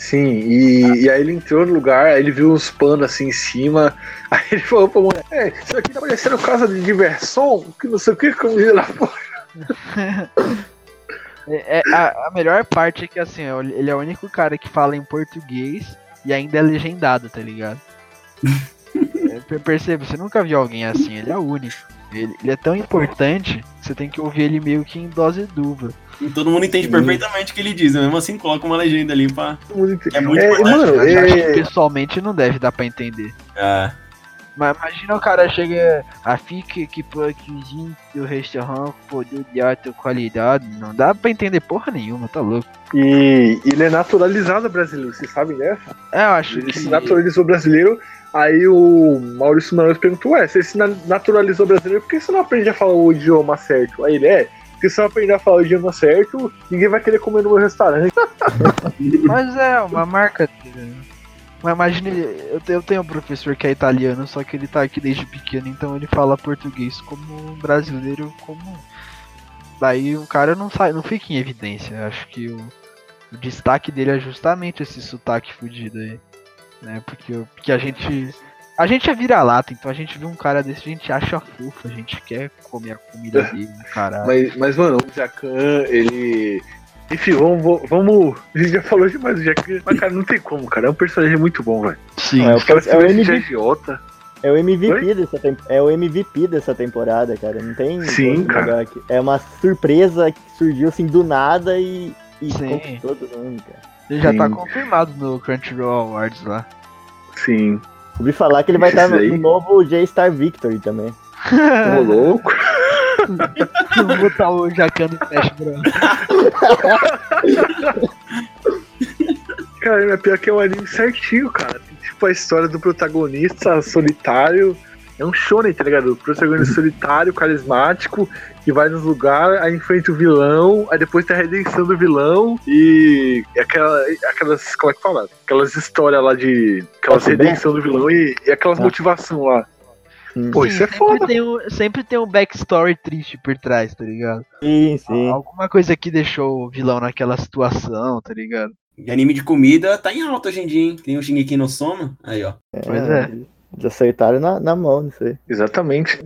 Sim, e, e aí ele entrou no lugar, aí ele viu uns panos assim em cima. Aí ele falou pra mulher: É, isso aqui tá parecendo casa de diversão, que não sei o que, comida lá fora. É, é- a, a melhor parte é que assim, ó, ele é o único cara que fala em português e ainda é legendado, tá ligado? É, per- Perceba, você nunca viu alguém assim, ele é o único. Ele, ele é tão importante que você tem que ouvir ele meio que em dose dupla. E todo mundo entende Sim. perfeitamente o que ele diz. né? Mesmo assim, coloca uma legenda ali pra. Todo mundo entende. É muito É, importante, mano, Eu acho que é, pessoalmente não deve dar pra entender. Ah, Mas imagina o cara chega, a fica que pô, cozinha do restaurante com produto de alta qualidade. Não dá pra entender porra nenhuma, tá louco. e ele é naturalizado brasileiro, vocês sabem dessa? É, eu acho Ele que. se naturalizou brasileiro. Aí o Maurício Manoel perguntou: Ué, você se na- naturalizou brasileiro, por que você não aprende a falar o idioma certo? Aí ele é. Porque se eu aprender a falar o idioma certo, ninguém vai querer comer no meu restaurante. Mas é, uma marca. Mas ele- eu te- eu tenho um professor que é italiano, só que ele tá aqui desde pequeno, então ele fala português como um brasileiro comum. Daí o cara não sai, não fica em evidência. Eu acho que o, o destaque dele é justamente esse sotaque fudido aí. Né? Porque, o- porque a gente. A gente é vira-lata, então a gente vê um cara desse, a gente acha fofo, a gente quer comer a comida dele, caralho. Mas, mas mano, o Jacan, ele. Enfim, vamos, vamos. A gente já falou demais do Jacan. Mas, cara, não tem como, cara. É um personagem muito bom, velho. Sim, É, Os caras é o MVP. agiota. É o MVP Oi? dessa tem- é o MVP dessa temporada, cara. Não tem Sim, cara. É uma surpresa que surgiu assim do nada e, e Sim. conquistou todo mundo, cara. Ele já tá Sim. confirmado no Crunchyroll Awards lá. Sim. Ouvi falar que ele vai estar no, novo J-Star Victory também. Ô, louco. Vou botar o Jacan no Smash Bros. Cara, é pior que é um anime certinho, cara. Tem, tipo a história do protagonista solitário. É um shonen, tá ligado? O protagonista solitário, carismático, que vai nos lugares, aí enfrenta o vilão, aí depois tem a redenção do vilão e aquela, aquelas, como é que fala? Aquelas histórias lá de. Aquelas redenção do vilão e, e aquelas Ah. motivação lá. Hum. Pô, isso é sempre foda. Tem um, sempre tem um backstory triste por trás, tá ligado? Sim, sim. Alguma coisa que deixou o vilão naquela situação, tá ligado? de anime de comida tá em alta hoje em dia, hein? Tem o Shingeki no Soma. Aí, ó. Pois é. Eles acertaram na, na mão, não sei. Exatamente.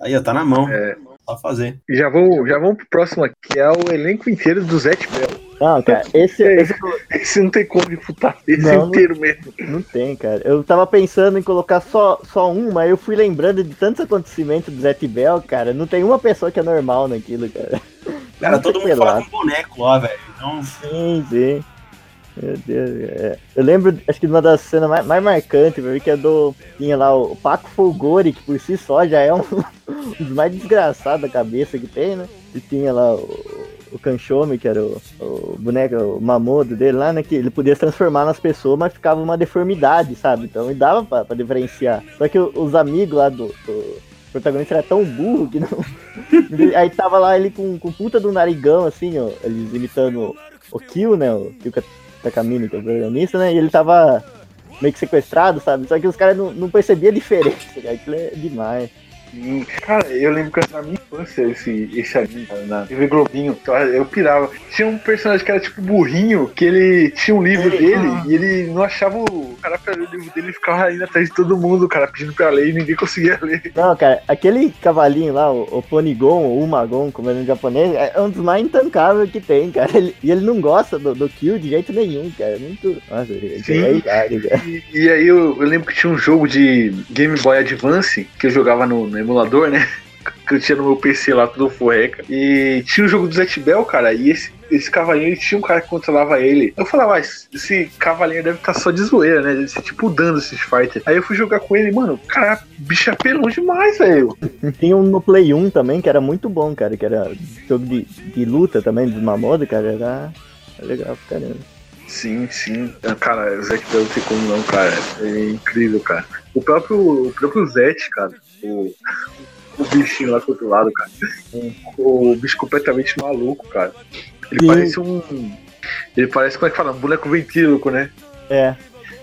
Aí, ó, tá na mão. É. Só fazer. E já vamos, já vamos pro próximo aqui, que é o elenco inteiro do Zet Bell. Não, cara, esse, É. esse Esse não tem como refutar. Esse Não, inteiro mesmo. não tem, cara. Eu tava pensando em colocar só, só um, mas eu fui lembrando de tantos acontecimentos do Zet Bell, cara. Não tem uma pessoa que é normal naquilo, cara. Cara, todo mundo fala pelado. com boneco lá, velho. Então, Sim, sim. Meu Deus, é. Eu lembro, acho que de uma das cenas mais, mais marcantes, que é do. Tinha lá o Paco Folgore, que por si só já é um, um dos mais desgraçados da cabeça que tem, né? E tinha lá o, o Kanshome, que era o, o boneco, o mamodo dele lá, né? Que ele podia se transformar nas pessoas, mas ficava uma deformidade, sabe? Então e dava pra, pra diferenciar. Só que os amigos lá do. do protagonista era tão burro que não. Aí tava lá ele com, com puta do narigão, assim, ó, eles imitando o Kill, né? O Kill Takamine, que é o protagonista, né? E ele tava meio que sequestrado, sabe? Só que os caras não, não percebiam a diferença, cara. Aquilo é demais. Sim. Cara, eu lembro que na minha infância esse, esse anime, cara, na TV Globinho, então, eu pirava. Tinha um personagem que era tipo burrinho, que ele tinha um livro dele e ele não achava o cara pra ler o livro dele e ficava indo atrás de todo mundo, cara, pedindo pra ler e ninguém conseguia ler. Não, cara, aquele cavalinho lá, o, o Ponigon, ou Umagon, como é no japonês, é um dos mais intancáveis que tem, cara. Ele- e ele não gosta do, do Kill de jeito nenhum, cara. É Muito. Nossa, ele Sim. é idade, cara. E, e aí eu, eu lembro que tinha um jogo de Game Boy Advance que eu jogava no, no emulador, né? Que eu tinha no meu PC lá, tudo forreca. E tinha o jogo do Zet Bell, cara, e esse, esse cavalinho, tinha um cara que controlava ele. Eu falava, ah, esse esse cavalinho deve estar só de zoeira, né? Deve ser tipo dando esses fighter. Aí eu fui jogar com ele, mano, cara, bicho é apelão demais, velho. Tinha um no Play 1 também, que era muito bom, cara. Que era jogo de, de luta também, dos Mamodo, cara. Era, era legal pra caramba. Sim, sim. Ah, Cara, o Zet Bell não tem como não, cara. É incrível, cara. O próprio, o próprio Zet, cara, o, o bichinho lá do outro lado, cara. O, bicho completamente maluco, cara. Ele Sim. parece um. Ele parece, como é que fala? Um boneco ventríloco, né? É.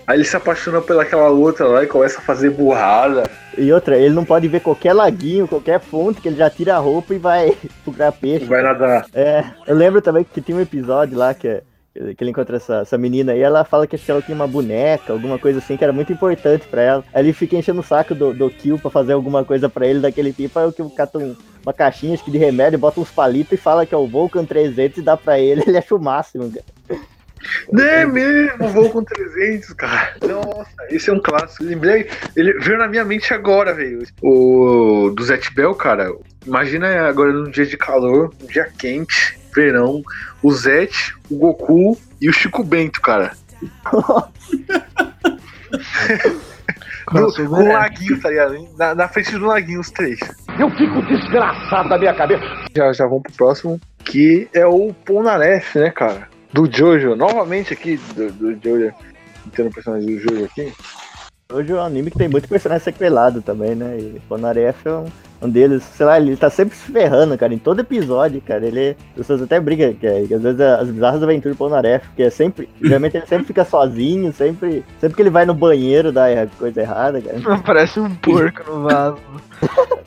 Aí ele se apaixona pelaquela outra lá e começa a fazer burrada. E outra, ele não pode ver qualquer laguinho, qualquer fonte, que ele já tira a roupa e vai procurar peixe. Vai nadar. É, eu lembro também que tinha um episódio lá que, é- que ele encontra essa, essa menina aí, ela fala que ela tinha uma boneca, alguma coisa assim, que era muito importante pra ela. Aí ele fica enchendo o saco do, do Kill pra fazer alguma coisa pra ele daquele tipo, aí o Kill cata um- uma caixinha de remédio, bota uns palitos e fala que é o Vulcan 300 e dá pra ele, ele acha o máximo, cara. É mesmo, vou com 300, cara. Nossa, esse é um clássico. Lembrei, ele veio na minha mente agora, velho. O do Zet Bell, cara. Imagina agora num dia de calor, um dia quente, verão, o Zet, o Goku e o Chico Bento, cara. No, épico. laguinho, tá ligado? Na, na frente do laguinho, os três. Eu fico desgraçado da minha cabeça. Já, já vamos pro próximo, que é o Polnareff, né, cara? Do Jojo. Novamente aqui, do, do Jojo. Tendo o personagem do Jojo aqui. Hoje é um anime que tem muito personagem sequelado também, né? E Ponaref é um, um deles, sei lá, ele tá sempre se ferrando, cara, em todo episódio, cara. Ele. As pessoas até brigam, que, é- que às vezes é as bizarras aventuras do Ponaref, que é sempre. Geralmente ele sempre fica sozinho, sempre. Sempre que ele vai no banheiro dá coisa errada, cara. Parece um porco no vaso.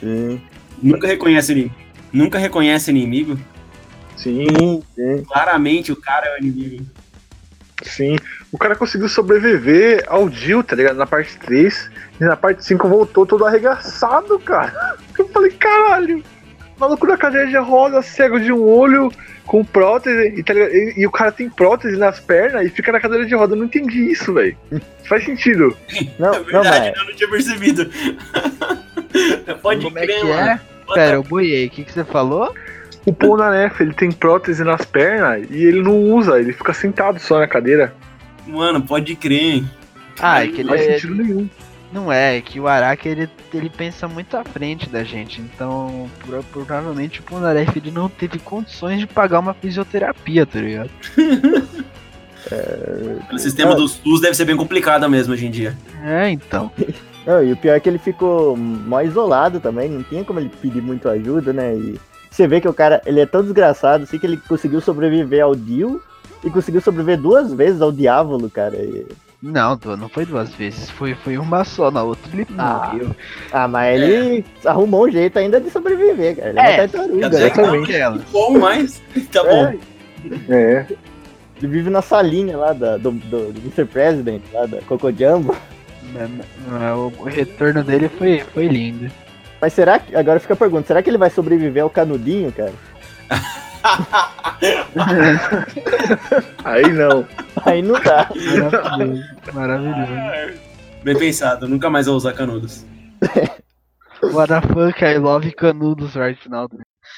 Sim. Nunca reconhece inimigo. Nunca reconhece inimigo. Sim, Sim, sim. Claramente o cara é o inimigo. sim. O cara conseguiu sobreviver ao Jill, tá ligado? Na parte 3. E na parte 5 voltou todo arregaçado, cara. Eu falei, caralho. Maluco da cadeira de roda, cego de um olho, com prótese, e, tá ligado? E- e o cara tem prótese nas pernas e fica na cadeira de roda. Eu não entendi isso, velho. Faz sentido. Não, É não, verdade, mas. eu não tinha percebido. Pode Como é crer, que mano. é? Pera, eu boiei. O que, que você falou? O Polnareff, ele tem prótese nas pernas e ele não usa, ele fica sentado só na cadeira. Mano, pode crer. Ah, é que Não faz ele. sentido nenhum. Não é, é que o Araki ele, ele pensa muito à frente da gente. Então, pro- provavelmente o Ponaref ele não teve condições de pagar uma fisioterapia, tá ligado? O sistema do SUS deve ser bem complicado mesmo hoje em dia. É, então. Não, e o pior é que ele ficou mais isolado também, não tinha como ele pedir muito ajuda, né? E você vê que o cara, ele é tão desgraçado assim que ele conseguiu sobreviver ao Dio e conseguiu sobreviver duas vezes ao Diávolo, cara. E- Não, não foi duas vezes. Foi, foi uma só, na outra ele Ah. morreu. Ah, mas ele arrumou um jeito ainda de sobreviver, cara. Ele é, É, tartaruga, quer dizer né? que não, Aquela. Bom, mas tá bom. É, É. ele vive na salinha lá da- do, do, do Mr. President, lá da Coco Jumbo. É, O, o retorno dele foi, foi lindo. Mas será que, agora fica a pergunta, será que ele vai sobreviver ao canudinho, cara? Aí não. Aí não dá. Maravilhoso. Maravilhoso. Bem pensado, nunca mais vou usar canudos. What the fuck, I love canudos right now.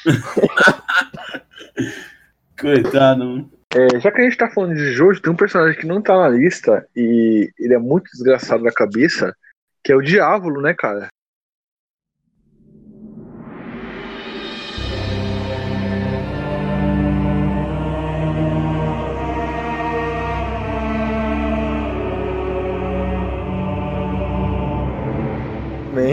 Coitado. É, já que a gente tá falando de Jojo, tem um personagem que não tá na lista e ele é muito desgraçado da cabeça, que é o Diávolo, né, cara?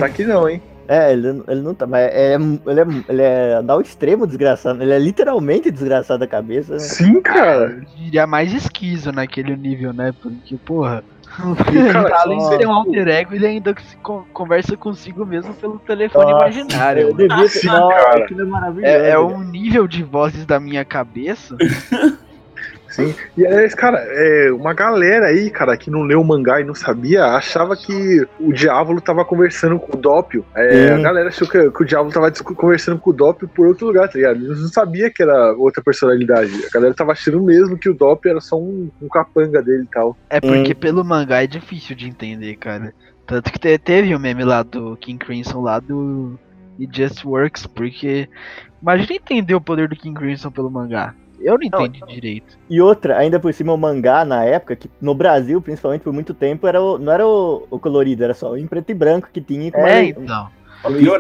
Tá aqui não, hein? É, ele, ele não tá. Mas é, ele, é, ele é ao extremo desgraçado. Ele é literalmente desgraçado da cabeça. Né? Sim, cara. Eu diria mais esquizo naquele nível, né? Porque, porra. cara, além de ser um alter ego, ele ainda con- conversa consigo mesmo pelo telefone Nossa, imaginário. Eu devia ter. Sim, Nossa, cara. é. É, é um nível de vozes da minha cabeça. Sim. E aliás, cara, é, uma galera aí, cara, que não leu o mangá e não sabia, achava que o Diávolo tava conversando com o Doppio. É, a galera achou que, que o Diávolo tava conversando com o Doppio por outro lugar, tá ligado? Eles não sabia que era outra personalidade. A galera tava achando mesmo que o Doppio era só um, um capanga dele e tal. É porque pelo mangá é difícil de entender, cara. Tanto que te- teve o meme lá do King Crimson lá do It Just Works, porque imagina entender o poder do King Crimson pelo mangá. Eu não Não, entendi direito. E outra, ainda por cima, o mangá na época, que no Brasil, principalmente por muito tempo, era o- não era o, o colorido, era só o em preto e branco que tinha com É, uma- então.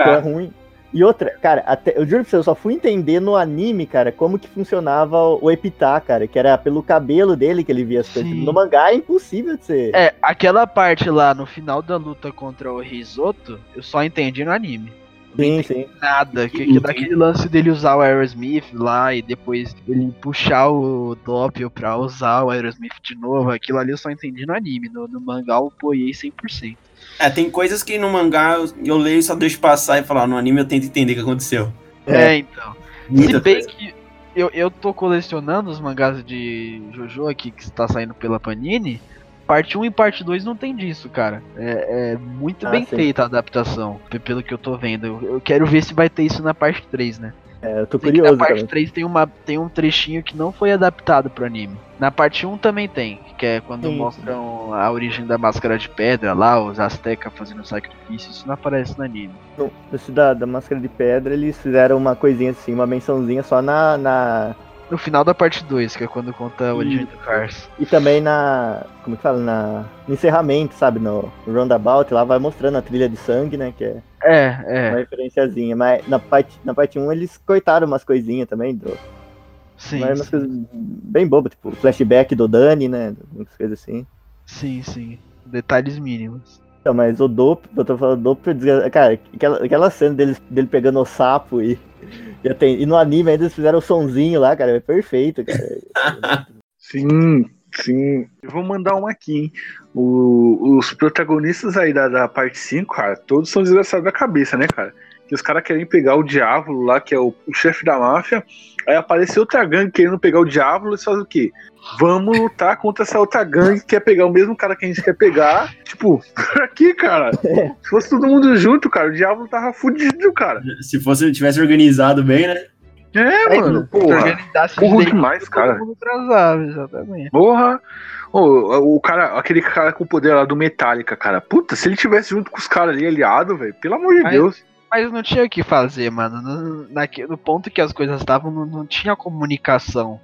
É ruim. E outra, cara, até, eu juro pra você, eu só fui entender no anime, cara, como que funcionava o, o Epitá, cara, que era pelo cabelo dele que ele via as coisas. Sim. No mangá é impossível de ser. É, aquela parte lá no final da luta contra o Risoto, eu só entendi no anime. Sim, entendi sim. nada. Que, Que luta, daquele lance dele usar o Aerosmith lá e depois ele puxar o Doppio pra usar o Aerosmith de novo, aquilo ali eu só entendi no anime. No, no mangá eu apoiei 100%. É, tem coisas que no mangá eu, leio e só deixo passar e falar, no anime eu tento entender o que aconteceu. É, então. Muita Se bem coisa. que eu, eu tô colecionando os mangás de Jojo aqui que está saindo pela Panini. Parte 1 e parte 2 não tem disso, cara. É, é muito Ah, bem sim. feita a adaptação, pe- pelo que eu tô vendo. Eu, eu quero ver se vai ter isso na parte 3, né? É, eu tô Sei curioso na parte também. 3 tem, uma, tem um trechinho que não foi adaptado pro anime. Na parte 1 também tem, que é quando Sim. mostram a origem da máscara de pedra lá, os Aztecas fazendo sacrifício, isso não aparece no anime. No, esse da, da Máscara de Pedra, eles fizeram uma coisinha assim, uma mençãozinha só na. na No final da parte 2, que é quando conta a origem do Cars. e também na. Como que fala? Na, no encerramento, sabe? No, Roundabout, lá vai mostrando a trilha de sangue, né? Que é É, uma é, referenciazinha. Mas na parte, na parte 1 eles cortaram umas coisinhas também. Do, sim. mas umas coisas bem bobas, tipo flashback do Dani, né? Umas coisas assim. Sim, sim. Detalhes mínimos. Então, mas o Dope, eu tô falando Dope, cara, aquela, aquela cena dele, dele pegando o sapo e, e, no anime ainda eles fizeram o sonzinho lá, cara, é perfeito, cara. Sim, sim. Eu vou mandar uma aqui, hein? O- os protagonistas aí da, da parte 5, cara, todos são desgraçados da cabeça, né, cara? Que os caras querem pegar o Diávolo lá, que é o, o chefe da máfia. Aí apareceu outra gangue querendo pegar o Diávolo, eles fazem o quê? Vamos lutar contra essa outra gangue que quer pegar o mesmo cara que a gente quer pegar. Tipo, aqui, cara. Se fosse todo mundo junto, cara, o Diávolo tava fudido, cara. Se fosse tivesse organizado bem, né? É, mano, Se porra. Burro direito, demais, cara. transava, exatamente. Porra! Ô, o cara, aquele cara com o poder lá do Metallica, cara. Puta, se ele tivesse junto com os caras ali aliado, velho, pelo amor de Mas- Deus. Mas não tinha o que fazer, mano. No, naque- no ponto que as coisas estavam, não, não tinha comunicação.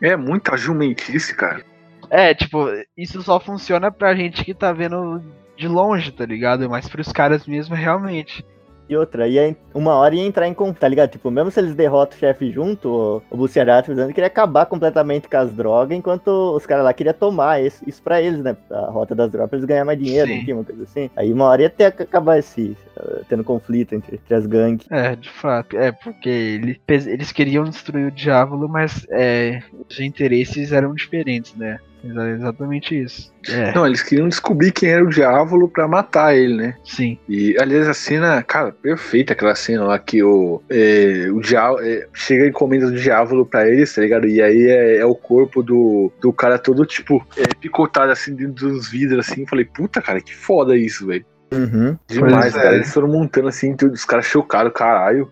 É muita jumentice, cara. É, tipo, isso só funciona pra gente que tá vendo de longe, tá ligado? Mas pros caras mesmo, realmente. E outra, ia, uma hora ia entrar em contato, tá ligado? Tipo, mesmo se eles derrotam o chefe junto, o, o Buciarati dizendo que queria acabar completamente com as drogas, enquanto os caras lá queriam tomar isso, isso pra eles, né? A rota das drogas, pra eles ganhar mais dinheiro, enfim, uma coisa assim. Aí uma hora ia ter que acabar esse, eh, tendo conflito entre, entre as gangues. É, de fato. É, porque ele- eles queriam destruir o Diávolo, mas é, os interesses eram diferentes, né? Exa- Exatamente isso. É, Não, eles queriam descobrir quem era o Diávolo pra matar ele, né? sim. E, aliás, a cena, cara, perfeita aquela cena lá que o, é, o Diávolo é, chega encomenda do Diávolo pra eles, tá ligado? E aí é, é o corpo do, do cara todo, tipo, é, picotado assim dentro dos vidros, assim. Falei, puta, cara, que foda isso, velho. Uhum. Demais, Pois é. cara. Eles foram montando assim, tudo, os caras chocaram, caralho.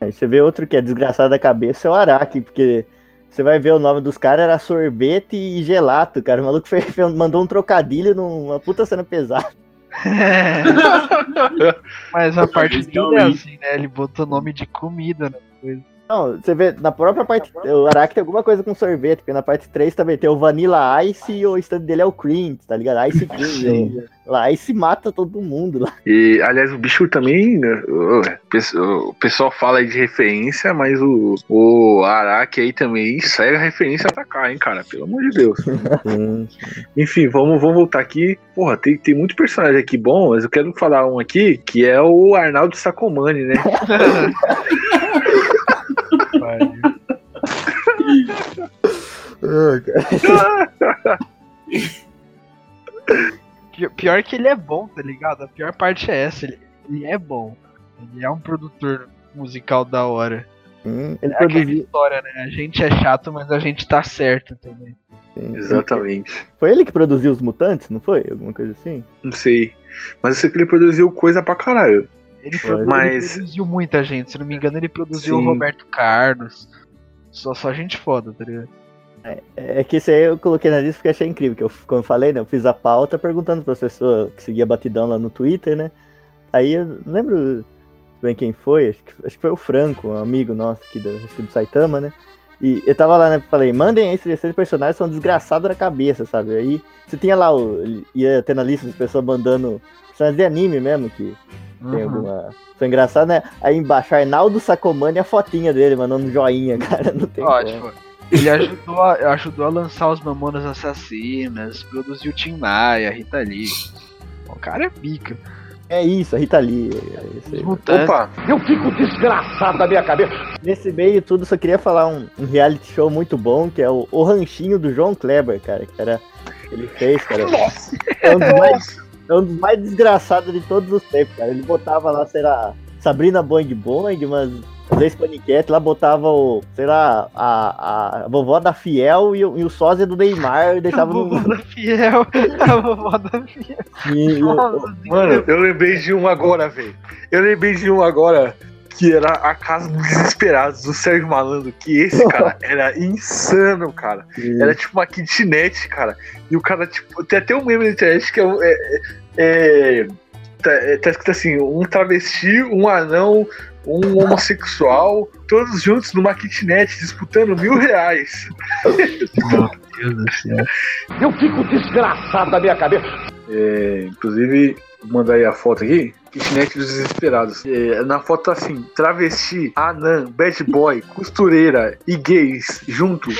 Aí você vê outro que é desgraçado da cabeça, é o Araki, porque você vai ver o nome dos caras, era sorvete e gelato, cara. O maluco fez- mandou um trocadilho numa puta cena pesada. Mas a parte dele é assim, né? Ele botou nome de comida, né? Não, você vê, na própria parte. O Araki tem alguma coisa com sorvete, porque na parte 3 também tem o Vanilla Ice e o stand dele é o Cream, tá ligado? Ice Cream. lá, Ice mata todo mundo lá. E, aliás, o bicho também. né, O pessoal fala aí de referência, mas o, o Araki aí também segue a referência a atacar, hein, cara? Pelo amor de Deus. Enfim, vamos, vamos voltar aqui. Porra, tem, tem muito personagem aqui bom, mas eu quero falar um aqui, que é o Arnaldo Sacomani, né? Ah, cara. Pi- Pior que ele é bom, tá ligado? A pior parte é essa, ele, ele é bom. Ele é um produtor musical da hora. Hum, Ele É aquela produziu. história, né? A gente é chato, mas a gente tá certo também. Exatamente. Foi ele que produziu os mutantes, não foi? Alguma coisa assim? Não sei. Mas eu sei que ele produziu coisa pra caralho. Ele, Foi. Mas- ele produziu muita gente, se não me engano, ele produziu Sim. o Roberto Carlos. Só, só gente foda, tá ligado? É que isso aí eu coloquei na lista porque achei incrível. Que eu, como eu falei, né? Eu fiz a pauta perguntando para as pessoas que seguia Batidão lá no Twitter, né? Aí eu não lembro bem quem foi, acho que, acho que foi o Franco, um amigo nosso aqui do, que do Saitama, né? E eu tava lá, né? Falei, mandem aí esses personagens, são desgraçados na cabeça, sabe? Aí você tinha lá, o, ia ter na lista as pessoas mandando personagens de anime mesmo, que tem Uhum. alguma. Foi engraçado, né? Aí embaixo, Arnaldo Sacomani a fotinha dele, mandando joinha, cara. Não tem Ó, como. Ele ajudou a, ajudou a lançar os Mamonas Assassinas, produziu Tim Maia, Rita Lee. O cara é pica. É isso, a Rita Lee. é isso. Opa! Eu fico desgraçado da minha cabeça. Nesse meio tudo, só queria falar um, um reality show muito bom, que é o, o Ranchinho do João Kleber, cara. Que era. Ele fez, cara. É um dos mais, é um dos mais desgraçados de todos os tempos, cara. Ele botava lá, sei lá, Sabrina Boing Boing, mas. Às vezes paniquete, lá botava o, sei lá, a, a vovó da Fiel e, o- e o sósia do Neymar e A deixava no. vovó da Fiel. A vovó da Fiel. Mano, eu lembrei de um agora, velho. Eu lembrei de um agora que era a Casa dos Desesperados, do Sérgio Malandro, que esse cara era insano, cara. Era tipo uma kitnet, cara. E o cara, tipo, tem até um meme na internet que é. um- é, é- tá, é- tá escrito assim: um travesti, um anão, um homossexual, todos juntos numa kitnet disputando mil reais. Meu Deus do céu. Eu fico desgraçado da minha cabeça. É, inclusive, vou mandar aí a foto aqui. Kitnet dos Desesperados. É, na foto tá assim: travesti, anã, bad boy, costureira e gays juntos.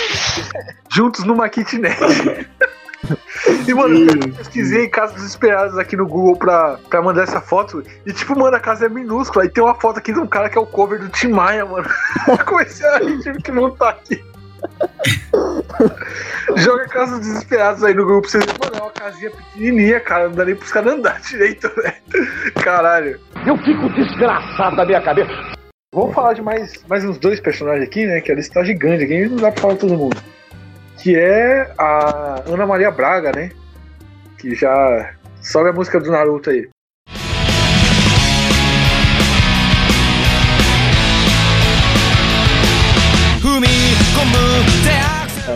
juntos numa kitnet. E, mano, eu pesquisei Casas Desesperadas aqui no Google pra, pra mandar essa foto. E, tipo, mano, a casa é minúscula. E tem uma foto aqui de um cara que é o cover do Tim Maia, mano. Comecei a rir, tive que montar aqui. Joga Casas Desesperadas aí no Google pra vocês verem. Mano, é uma casinha pequenininha, cara. Não dá nem pros caras andar direito, velho. Caralho. Eu fico desgraçado da minha cabeça. Vamos falar de mais, mais uns dois personagens aqui, né? Que a lista tá gigante aqui, não dá pra falar todo mundo. Que é a Ana Maria Braga, né? Que já. Sobe a música do Naruto aí.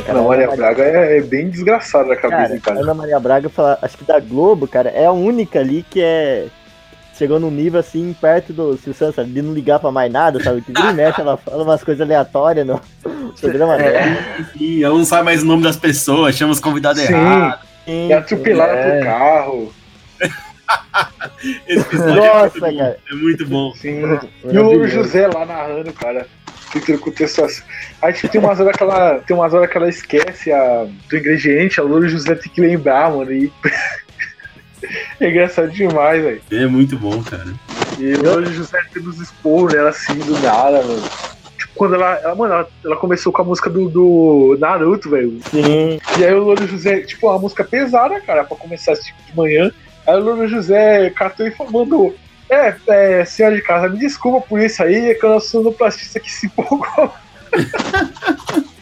Ana Maria Braga é, é bem desgraçada da cabeça, Cara, cara. Ana Maria Braga, fala- acho que da Globo, cara, é a única ali que é. Chegou num nível assim, perto do Silvio Santos, sabe? De não ligar pra mais nada, sabe? Que vira e mexe, ela fala umas coisas aleatórias no programa dela. E ela não sabe mais o nome das pessoas, chama os convidados Sim. errados. Sim, É atropelada É. pro carro. Esse episódio Nossa, é, muito bom, cara. é muito bom. Sim. E o. José lá narrando, cara. Contextuação. Aí tipo, tem umas horas que ela. Tem umas horas que ela esquece a, do ingrediente, a Louro José tem que lembrar, mano. E. é engraçado demais, velho. É muito bom, cara. E o Louro José tendo os esporros nela assim do nada, mano. Tipo, quando ela. ela mano, ela, ela começou com a música do, do Naruto, velho. Sim. E aí o Louro José, tipo, uma música pesada, cara, pra começar tipo, de manhã. Aí o Louro José catou e falou- mandou. É, é, senhora de casa, me desculpa por isso aí, é que eu sou sonoplastista que se empolgou.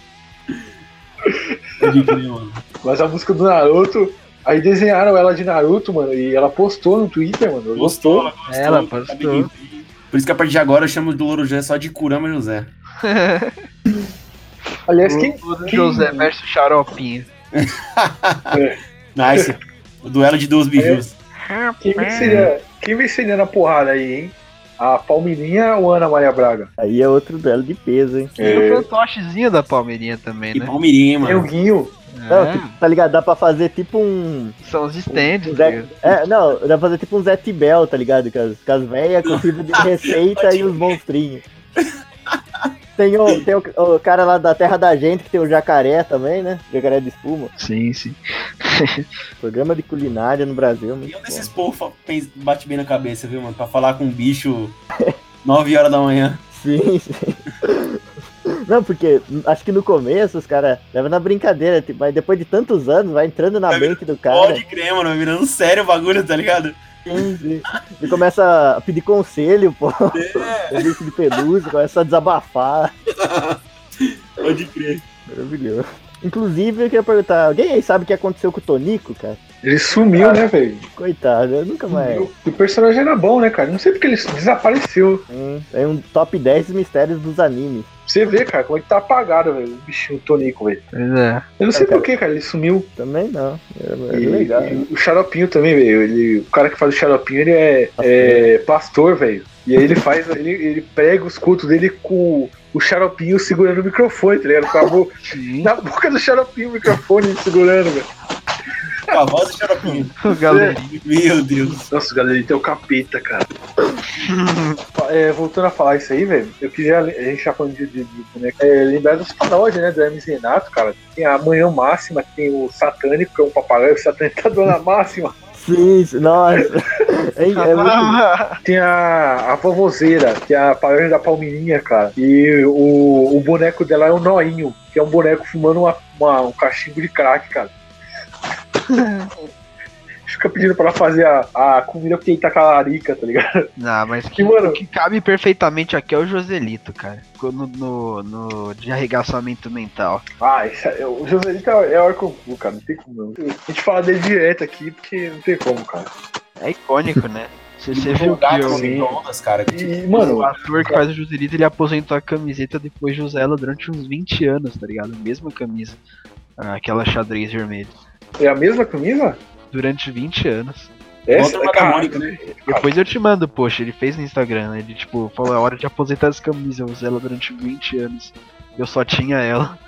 Mano. Mas a música do Naruto, aí desenharam ela de Naruto, mano, e ela postou no Twitter, mano. Gostou, ela gostou. Ela sabe postou. Por isso que a partir de agora eu chamo do Louro José só de Kurama José. Aliás, quem. Quem- José versus Xaropinho. Nice. o duelo de duas bijus. Quem venceria, quem venceria na porrada aí, hein? A Palmeirinha ou Ana Maria Braga? Aí é outro duelo de peso, hein? E o fantochezinho da Palmeirinha também, E né? Palmeirinha, Tem o mano. Guinho. Não, É, tá ligado? Dá pra fazer tipo um. são os stands. um Zé, é, não, dá pra fazer tipo um Zé Tibel, tá ligado? Com as, com as velhas, com livro de receita e os monstrinhos. Tem, o, tem o, o cara lá da Terra da Gente, que tem o jacaré também, né? Jacaré de espuma. Sim, sim. Programa de culinária no Brasil. E um desses povos bate bem na cabeça, viu, mano? Pra falar com um bicho 9 horas da manhã. Sim, sim. Não, porque acho que no começo os caras levam na brincadeira, tipo, mas depois de tantos anos vai entrando na Vai mente do cara. Pode crer, mano. Vai virando sério o bagulho, tá ligado? Sim, sim. E começa a pedir conselho, pô. É. O bicho de pelúcia, começa a desabafar. Pode crer. Maravilhoso. Inclusive, eu queria perguntar, alguém aí sabe o que aconteceu com o Tonico, cara? Ele sumiu, né, velho? Coitado, eu nunca mais. Sumiu. O personagem era bom, né, cara? Não sei porque ele desapareceu. Hum, é um top 10 mistérios dos animes. Você vê, cara, como é que tá apagado, velho. O bichinho Tonico, velho. Pois é. Eu não sei É, cara. por que, cara, ele sumiu. Também não. É, é E, legal. e o Xaropinho também, velho. Ele, o cara que faz o Xaropinho, ele é, é pastor, velho. E aí ele faz, ele, ele prega os cultos dele com o Xaropinho segurando o microfone, tá ligado? Com a bo- Sim. na boca do Xaropinho o microfone segurando, velho. Com a voz do xaropinho. O galerinho. Meu Deus. Nossa, galera, ele tem o capeta, cara. É, voltando a falar isso aí, velho, eu queria, a gente tá falando de, de, de boneco, é, lembrar dos paródias, né, do Hermes e Renato, cara. Tem a Manhã Máxima, tem o Satânico, que é um papagaio, o Satânico tá dona Máxima. Sim, nossa. É, é muito... Tem a, a vovozeira, que é a paródia da Palmeirinha, cara. E o, o boneco dela é o Noinho, que é um boneco fumando uma, uma- um cachimbo de crack, cara. Fica pedindo pra ela fazer a, a comida porque ele tá com a larica, tá ligado? Não, mas que, mano- o que cabe perfeitamente aqui é o Joselito, cara. No, no, no de arregaçamento mental. Ah, é- o Joselito é, é Orconcu, cara, não tem como não. A gente fala dele direto aqui porque não tem como, cara. É icônico, né? Você, você viu O que o, cara. que, tipo, E, mano, o ator que faz o Joselito, ele aposentou a camiseta depois de usar ela durante uns 20 anos, tá ligado? Mesma camisa. Aquela xadrez vermelha. É a mesma camisa? Durante 20 anos. Essa Outra cara, da Mônica, né? Depois eu te mando, poxa, ele fez no Instagram, né? Ele, tipo, falou, é hora de aposentar as camisas, eu usei ela durante 20 anos. Eu só tinha ela.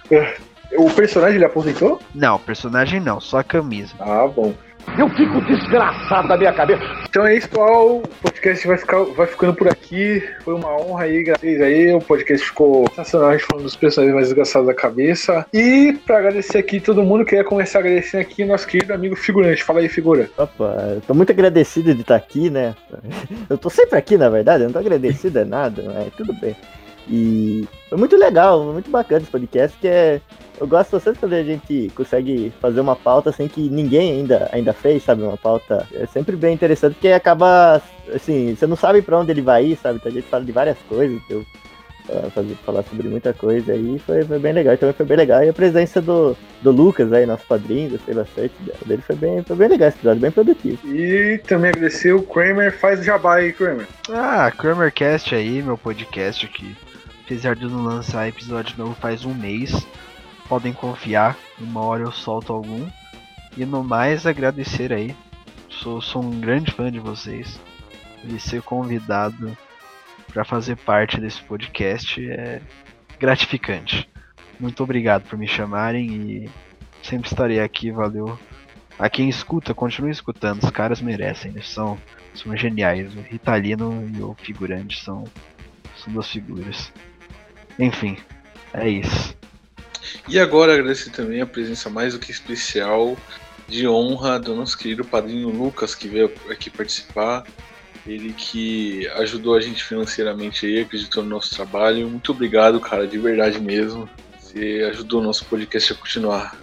O personagem ele aposentou? Não, personagem não, só a camisa. Ah, bom. Eu fico desgraçado da minha cabeça. Então é isso, pessoal. O podcast vai, ficar, vai ficando por aqui. Foi uma honra aí, vocês aí. O podcast ficou sensacional. A gente falando dos personagens mais desgraçados da cabeça. E pra agradecer aqui todo mundo, queria começar agradecendo aqui nosso querido amigo figurante. Fala aí, figura. Opa, eu tô muito agradecido de estar aqui, né? Eu tô sempre aqui, na verdade, eu não tô agradecido é nada, mas tudo bem. E foi muito legal, muito bacana esse podcast, que é. Eu gosto bastante quando a gente consegue fazer uma pauta assim que ninguém ainda, ainda fez, sabe? Uma pauta é sempre bem interessante, porque acaba, assim, você não sabe pra onde ele vai ir, sabe? Então a gente fala de várias coisas, eu ah, fazer, falar sobre muita coisa aí, foi, foi bem legal, também foi bem legal. E a presença do, do Lucas aí, nosso padrinho, gostei bastante dele, foi bem, foi bem legal esse episódio, bem produtivo. E também agradecer o Kramer. Faz o jabá aí, Kramer. Ah, Kramercast aí, meu podcast que apesar de não lançar episódio novo faz um mês, podem confiar, uma hora eu solto algum. E no mais agradecer aí. Sou, sou um grande fã de vocês. E ser convidado para fazer parte desse podcast é gratificante. Muito obrigado por me chamarem e sempre estarei aqui, valeu. A quem escuta, continue escutando, os caras merecem, eles são, são geniais. O Ritalino e o figurante são, são duas figuras. Enfim, é isso. E agora agradecer também a presença mais do que especial de honra do nosso querido padrinho Lucas, que veio aqui participar. Ele que ajudou a gente financeiramente aí, acreditou no nosso trabalho. Muito obrigado, cara, de verdade mesmo. Você ajudou o nosso podcast a continuar.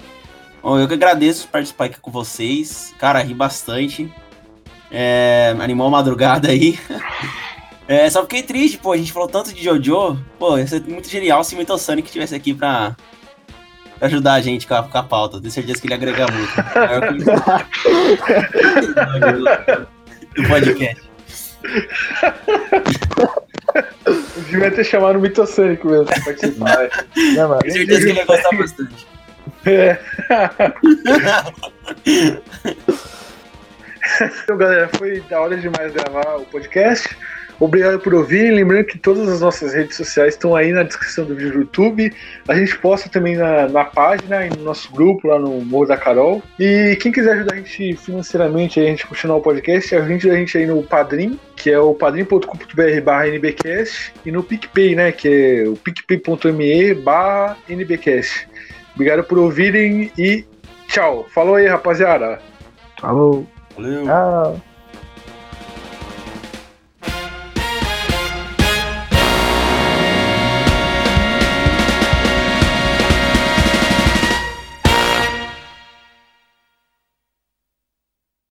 Bom, eu que agradeço participar aqui com vocês. Cara, ri bastante. É, animou a madrugada aí. É, só fiquei triste, pô. A gente falou tanto de Jojo. Pô, ia ser muito genial se o Metal Sonic estivesse aqui pra, pra ajudar a gente com a, com a pauta. Tenho certeza que ele ia agregar muito. Do podcast. Devia ter chamado o Mitocênico mesmo pra participar. Não, mano, Tenho certeza que ele ia gostar bastante. É. Então, galera, foi da hora demais gravar o podcast. Obrigado por ouvir. Lembrando que todas as nossas redes sociais estão aí na descrição do vídeo do YouTube. A gente posta também na, na página e no nosso grupo lá no Morro da Carol. E quem quiser ajudar a gente financeiramente, a gente continuar o podcast, ajude a gente aí no Padrim, que é o padrim.com.br barra NBcast, e no PicPay, né, que é o picpay.me barra NBcast. Obrigado por ouvirem e tchau. Falou aí, rapaziada. Falou. Valeu. Tchau.